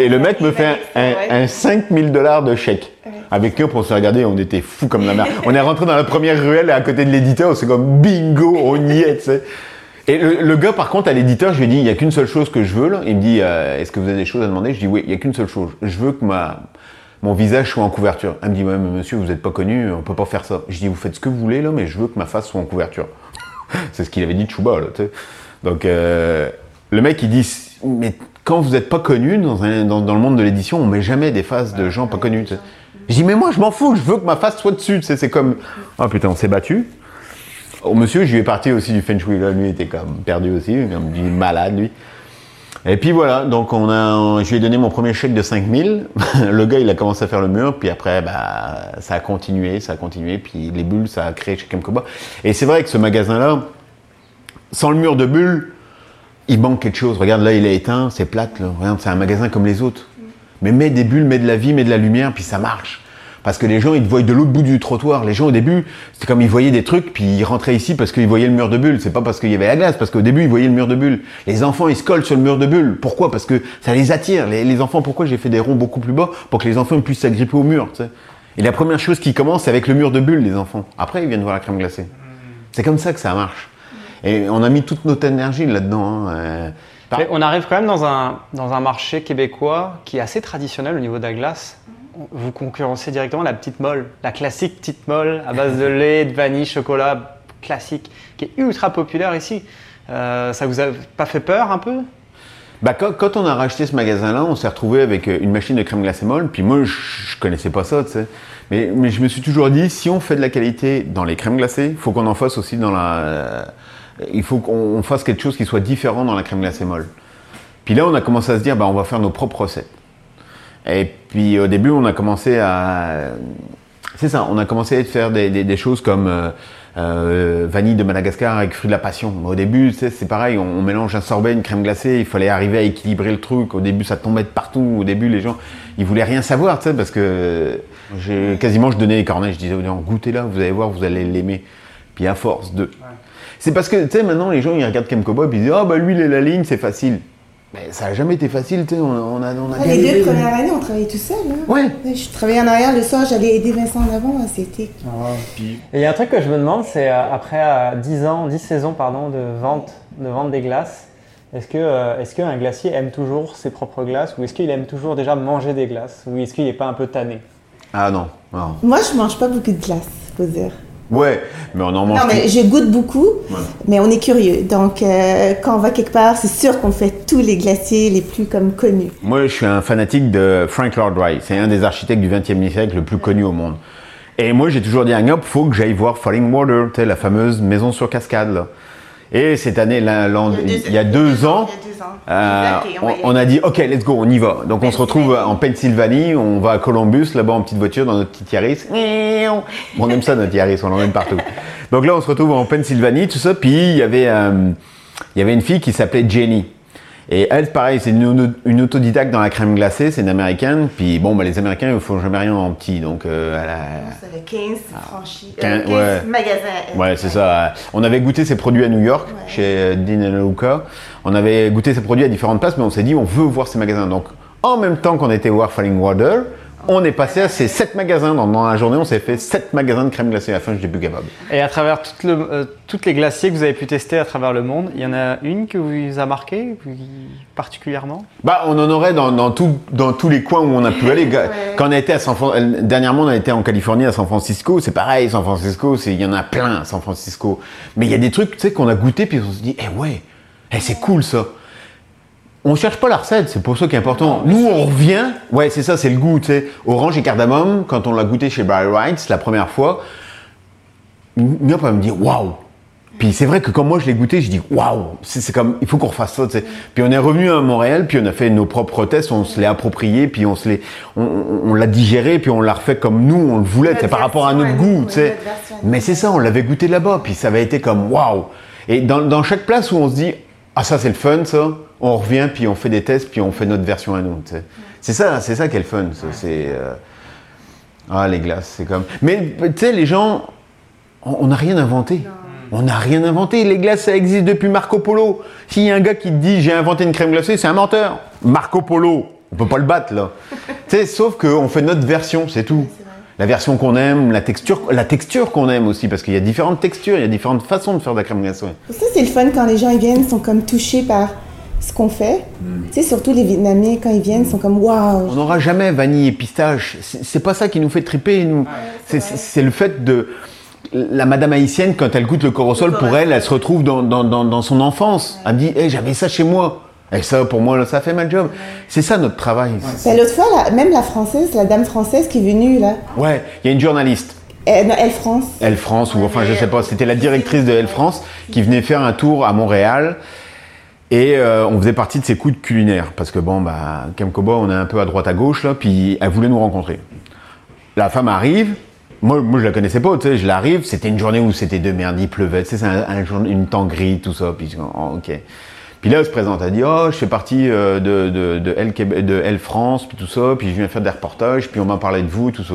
Speaker 2: Et le mec me fait un, un, un 5000 dollars de chèque. Avec eux, pour se regarder, on était fous comme la merde. On est rentré dans la première ruelle à côté de l'éditeur, c'est comme bingo, on y est, tu sais. Et le, le gars, par contre, à l'éditeur, je lui ai dit, il n'y a qu'une seule chose que je veux, là. Il me dit, euh, est-ce que vous avez des choses à demander? Je dis, oui, il n'y a qu'une seule chose. Je veux que ma, mon visage soit en couverture. Elle me dit, ouais, mais monsieur, vous n'êtes pas connu, on peut pas faire ça. Je dis, vous faites ce que vous voulez, là, mais je veux que ma face soit en couverture. [laughs] c'est ce qu'il avait dit de Chouba, là, tu sais. Donc, euh, le mec, il dit, mais quand vous n'êtes pas connu dans, un- dans, dans le monde de l'édition, on met jamais des faces de gens pas connus. Je dis, mais moi, je m'en fous, je veux que ma face soit dessus. tu sais, C'est comme, oh putain, on s'est battu. Au monsieur, je lui ai parti aussi du Feng Shui. Là, lui était comme perdu aussi, comme du malade, lui. Et puis voilà, donc on a, je lui ai donné mon premier chèque de 5000. [laughs] le gars, il a commencé à faire le mur, puis après, bah, ça a continué, ça a continué, puis les bulles, ça a créé chez Kemkoba. Et c'est vrai que ce magasin-là, sans le mur de bulles, il manque quelque chose. Regarde, là, il est éteint, c'est plate, là. Regarde, c'est un magasin comme les autres. Mais mets des bulles, mets de la vie, mets de la lumière, puis ça marche. Parce que les gens, ils te voient de l'autre bout du trottoir. Les gens, au début, c'était comme ils voyaient des trucs, puis ils rentraient ici parce qu'ils voyaient le mur de bulles. C'est pas parce qu'il y avait la glace, parce qu'au début, ils voyaient le mur de bulles. Les enfants, ils se collent sur le mur de bulles. Pourquoi? Parce que ça les attire. Les, les enfants, pourquoi j'ai fait des ronds beaucoup plus bas Pour que les enfants puissent s'agripper au mur. Et la première chose qui commence, c'est avec le mur de bulles, les enfants. Après, ils viennent voir la crème glacée. C'est comme ça que ça marche. Et on a mis toute notre énergie là-dedans. hein. Euh,
Speaker 5: on arrive quand même dans un, dans un marché québécois qui est assez traditionnel au niveau de la glace. Vous concurrencez directement la petite molle, la classique petite molle à base de lait, de vanille, chocolat, classique, qui est ultra populaire ici. Euh, ça vous a pas fait peur un peu?
Speaker 2: Bah, quand, on a racheté ce magasin-là, on s'est retrouvé avec euh, une machine de crème glacée molle. Puis moi, je, je connaissais pas ça, tu sais. Mais, je me suis toujours dit, si on fait de la qualité dans les crèmes glacées, il faut qu'on en fasse aussi dans la. euh, il faut qu'on on fasse quelque chose qui soit différent dans la crème glacée molle. Puis là, on a commencé à se dire, bah, on va faire nos propres recettes. Et puis au début, on a commencé à. C'est ça, on a commencé à faire des, des- des choses comme euh, euh, vanille de Madagascar avec fruits de la passion. Au début, c'est pareil, on, on mélange un sorbet, une crème glacée, il fallait arriver à équilibrer le truc. Au début, ça tombait de partout. Au début, les gens, ils voulaient rien savoir, tu sais, parce que quasiment, je donnais les cornets, je disais aux gens, goûtez-là, vous allez voir, vous allez l'aimer. Puis à force de. C'est parce que, tu sais, maintenant, les gens, ils regardent Kem Cowboy, puis ils disent, ah, bah lui, il est la ligne, c'est facile. Mais ça n'a jamais été facile, tu sais, on, on a, on a
Speaker 9: Ah, les deux premières années, on travaillait tout seul. Hein?
Speaker 2: Ouais.
Speaker 9: Je travaillais en arrière le soir, j'allais aider Vincent en avant. hein, C'était.
Speaker 5: Et il y a un truc que je me demande, c'est euh, après euh, 10 ans, 10 saisons pardon, de vente, de vente des glaces, est-ce que euh, est-ce qu'un glacier aime toujours ses propres glaces ou est-ce qu'il aime toujours déjà manger des glaces ou est-ce qu'il n'est pas un peu tanné?
Speaker 2: Ah non, non.
Speaker 9: Moi, je mange pas beaucoup de glace, faut dire.
Speaker 2: Ouais, mais on en mange
Speaker 9: Non, mais je goûte beaucoup,
Speaker 2: Ouais.
Speaker 9: mais on est curieux. Donc, euh, quand on va quelque part, c'est sûr qu'on fait tous les glaciers les plus comme connus.
Speaker 2: Moi, je suis un fanatique de Frank Lloyd Wright. C'est un des architectes du XXe siècle le plus connu au monde. Et moi, j'ai toujours dit à Ngop, faut que j'aille voir Falling Water, la fameuse maison sur cascade, là. Et cette année, là, il y a deux ans, euh, on, a dit, OK, let's go, on y va. Donc, on se retrouve en Pennsylvanie, on va à Columbus, là-bas, en petite voiture, dans notre petit Yaris. On aime ça, notre Yaris, on l'emmène partout. Donc là, on se retrouve en Pennsylvanie, tout ça, puis il y avait, euh, il y avait une fille qui s'appelait Jenny. Et elle, pareil, c'est une, une autodidacte dans la crème glacée, c'est une américaine. Puis bon, bah, les Américains, ils font jamais rien en petit, donc euh, elle a-
Speaker 9: C'est le 15 franchi.
Speaker 2: Quin-
Speaker 9: euh, 15
Speaker 2: ouais.
Speaker 9: magasins.
Speaker 2: Ouais, c'est ça. On avait goûté ses produits à New York, chez euh, Dean Luca. On avait goûté ses produits à différentes places, mais on s'est dit, on veut voir ces magasins. Donc, en même temps qu'on était voir Falling Water, On est passé à ces 7 magasins. Dans, dans la journée, on s'est fait 7 magasins de crème glacée. À la fin, plus capable.
Speaker 5: Et à travers toutes, le- euh, toutes les glaciers que vous avez pu tester à travers le monde, il y en a une que vous a marqué vous- particulièrement?
Speaker 2: Bah, on en aurait dans, dans, tout- dans tous les coins où on a pu aller. [laughs] Quand on a été à San dernièrement, on a été en Californie, à San Francisco. C'est pareil, San Francisco, c'est- il y en a plein à San Francisco. Mais il y a des trucs, tu sais, qu'on a goûté, puis on se dit, eh ouais, eh, c'est cool ça. On cherche pas la recette, c'est pour ça qui est important. Nous, on revient, ouais, c'est ça, c'est le goût, tu sais. Orange et cardamome, quand on l'a goûté chez Barry Wrights la première fois, Mia peut me dire, waouh, puis c'est vrai que quand moi je l'ai goûté, je dis waouh, c'est comme il faut qu'on refasse ça. Puis on est revenu à Montréal, puis on a fait nos propres tests, on se l'est approprié, puis on se l'est, on, on- on l'a digéré, puis on l'a refait comme nous on le voulait, c'est par rapport à notre goût, tu sais. Mais c'est ça, on l'avait goûté là-bas, puis ça avait été comme waouh. Et dans, dans chaque place où on se dit ah ça c'est le fun ça, on revient puis on fait des tests puis on fait notre version à nous. C'est ça, c'est ça qui est le fun. ça, C'est euh, ah les glaces, c'est comme. Mais tu sais les gens, on on n'a rien inventé. On n'a rien inventé. Les glaces, ça existe depuis Marco Polo. S'il y a un gars qui te dit j'ai inventé une crème glacée, c'est un menteur. Marco Polo, on peut pas le battre là. [laughs] tu sais, sauf qu'on fait notre version, c'est tout. La version qu'on aime, la texture, la texture qu'on aime aussi, parce qu'il y a différentes textures, il y a différentes façons de faire de la crème glacée.
Speaker 9: Ça, c'est le fun quand les gens ils viennent, ils sont comme touchés par ce qu'on fait. Tu sais, surtout les Vietnamiens, quand ils viennent, ils sont comme waouh.
Speaker 2: On n'aura jamais vanille et pistache. C'est pas ça qui nous fait triper, nous. C'est- C'est le fait de. La madame haïtienne, quand elle goûte le corosol, pour elle, elle se retrouve dans, dans, dans, dans son enfance. Elle me dit, hey, j'avais ça chez moi. Et ça, pour moi, là, ça fait ma job. C'est ça notre travail.
Speaker 9: Ben, L'autre fois, même la française, la dame française qui est venue là,
Speaker 2: Ouais, il y a une journaliste,
Speaker 9: elle, non, elle France.
Speaker 2: Elle France, ou enfin, je sais pas, c'était la directrice de Elle France qui venait faire un tour à Montréal. Et euh, on faisait partie de ses coups de culinaire. Parce que bon, bah, Kamkoba, on est un peu à droite à gauche, là, puis elle voulait nous rencontrer. La femme arrive. Moi, moi je la connaissais pas, tu sais, je l'arrive, c'était une journée où c'était de merde, il pleuvait, tu sais, c'est un, un jour- une temps gris, tout ça, puis je dis, oh, ok. Puis là, elle se présente, elle dit, oh, je fais partie euh, de, de, de, Elle, Québec- de Elle France, puis tout ça, puis je viens faire des reportages, puis on m'a parlé de vous, tout ça.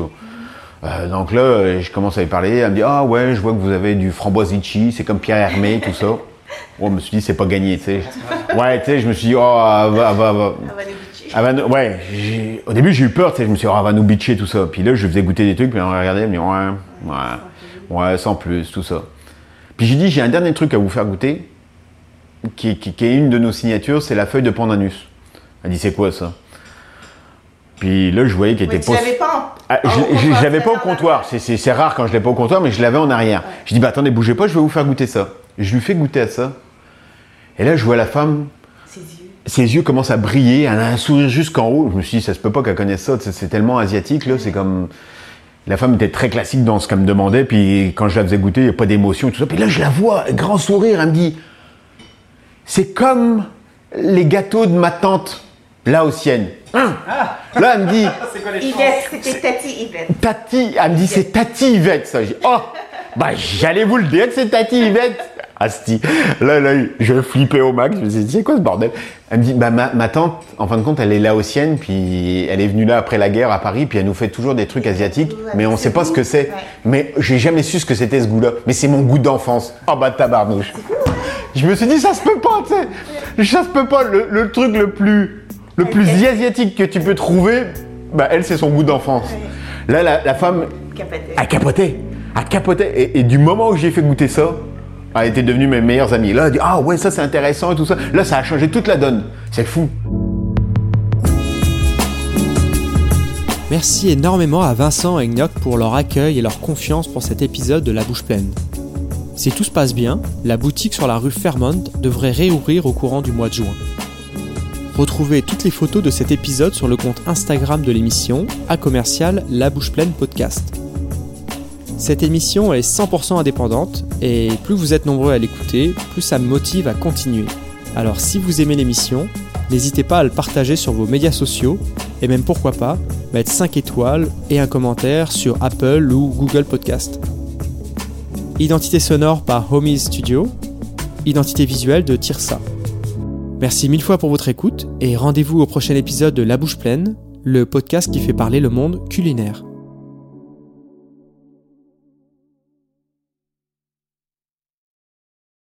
Speaker 2: Euh, donc là, je commence à lui parler. Elle me dit Ah ouais, je vois que vous avez du framboise litchi, c'est comme Pierre Hermé, tout ça. [laughs] Bon, je me suis dit, c'est pas gagné, tu sais. Ouais, tu sais, je me suis dit Oh, elle va, elle va, elle va. Elle va nous- ouais, au début j'ai eu peur, tu sais, je me suis dit, oh, elle va nous bitcher, tout ça. Puis là, je faisais goûter des trucs, puis on regardait, elle me dit, ouais, ouais, ouais, sans plus, tout ça. Puis j'ai dit, j'ai un dernier truc à vous faire goûter, qui, qui- qui est une de nos signatures, c'est la feuille de pandanus. Elle dit, c'est quoi ça? Puis là, je voyais qu'elle était
Speaker 9: tu l'avais pas
Speaker 2: ah, je, je-
Speaker 9: comptoir,
Speaker 2: je l'avais pas au comptoir. C'est- rare quand je l'ai pas au comptoir, mais je l'avais en arrière. Je dis, bah attendez, bougez pas, je vais vous faire goûter ça. Je lui fais goûter à ça. Et là, je vois la femme. Ses yeux. commencent à briller, elle a un sourire jusqu'en haut. Je me suis dit, ça se peut pas qu'elle connaisse ça, c'est c'est tellement asiatique, là, c'est comme. La femme était très classique dans ce qu'elle me demandait, puis quand je la faisais goûter, il n'y a pas d'émotion, tout ça. Puis là, je la vois, grand sourire, elle me dit, c'est comme les gâteaux de ma tante laotienne. Hein Là, elle me dit, [laughs]
Speaker 8: Yvette, c'était Tati Yvette.
Speaker 2: Tati, elle me dit c'est Tati Yvette ça. J'ai dit, oh, bah j'allais vous le dire que c'est Tati Yvette. Asti. Là, là, je flippais au max. Je me suis dit, c'est quoi ce bordel? Elle me dit, bah ma, ma tante, en fin de compte, elle est laotienne, puis elle est venue là après la guerre à Paris, puis elle nous fait toujours des trucs asiatiques, mais on sait pas ce que c'est. Mais j'ai jamais su ce que c'était ce goût-là. Mais c'est mon goût d'enfance. Oh bah tabarnouche. Je me suis dit, ça se peut pas, tu sais. Ça se peut pas. Le, le truc le plus, le plus asiatique que tu peux trouver, bah elle, c'est son goût d'enfance. Là, la, la femme, a capoté. A capoté. Et, et du moment où j'ai fait goûter ça, elle était devenue mes meilleures amies. Là, elle dit Ah ouais, ça c'est intéressant et tout ça. Là, ça a changé toute la donne. C'est fou.
Speaker 1: Merci énormément à Vincent et Enoch pour leur accueil et leur confiance pour cet épisode de La Bouche Pleine. Si tout se passe bien, la boutique sur la rue Fairmont devrait réouvrir au courant du mois de juin. Retrouvez toutes les photos de cet épisode sur le compte Instagram de l'émission, à commercial La Bouche Pleine Podcast. Cette émission est 100% indépendante et plus vous êtes nombreux à l'écouter, plus ça me motive à continuer. Alors si vous aimez l'émission, n'hésitez pas à le partager sur vos médias sociaux et même pourquoi pas mettre 5 étoiles et un commentaire sur Apple ou Google Podcast. Identité sonore par Homies Studio, identité visuelle de Tirsa. Merci mille fois pour votre écoute et rendez-vous au prochain épisode de La Bouche Pleine, le podcast qui fait parler le monde culinaire.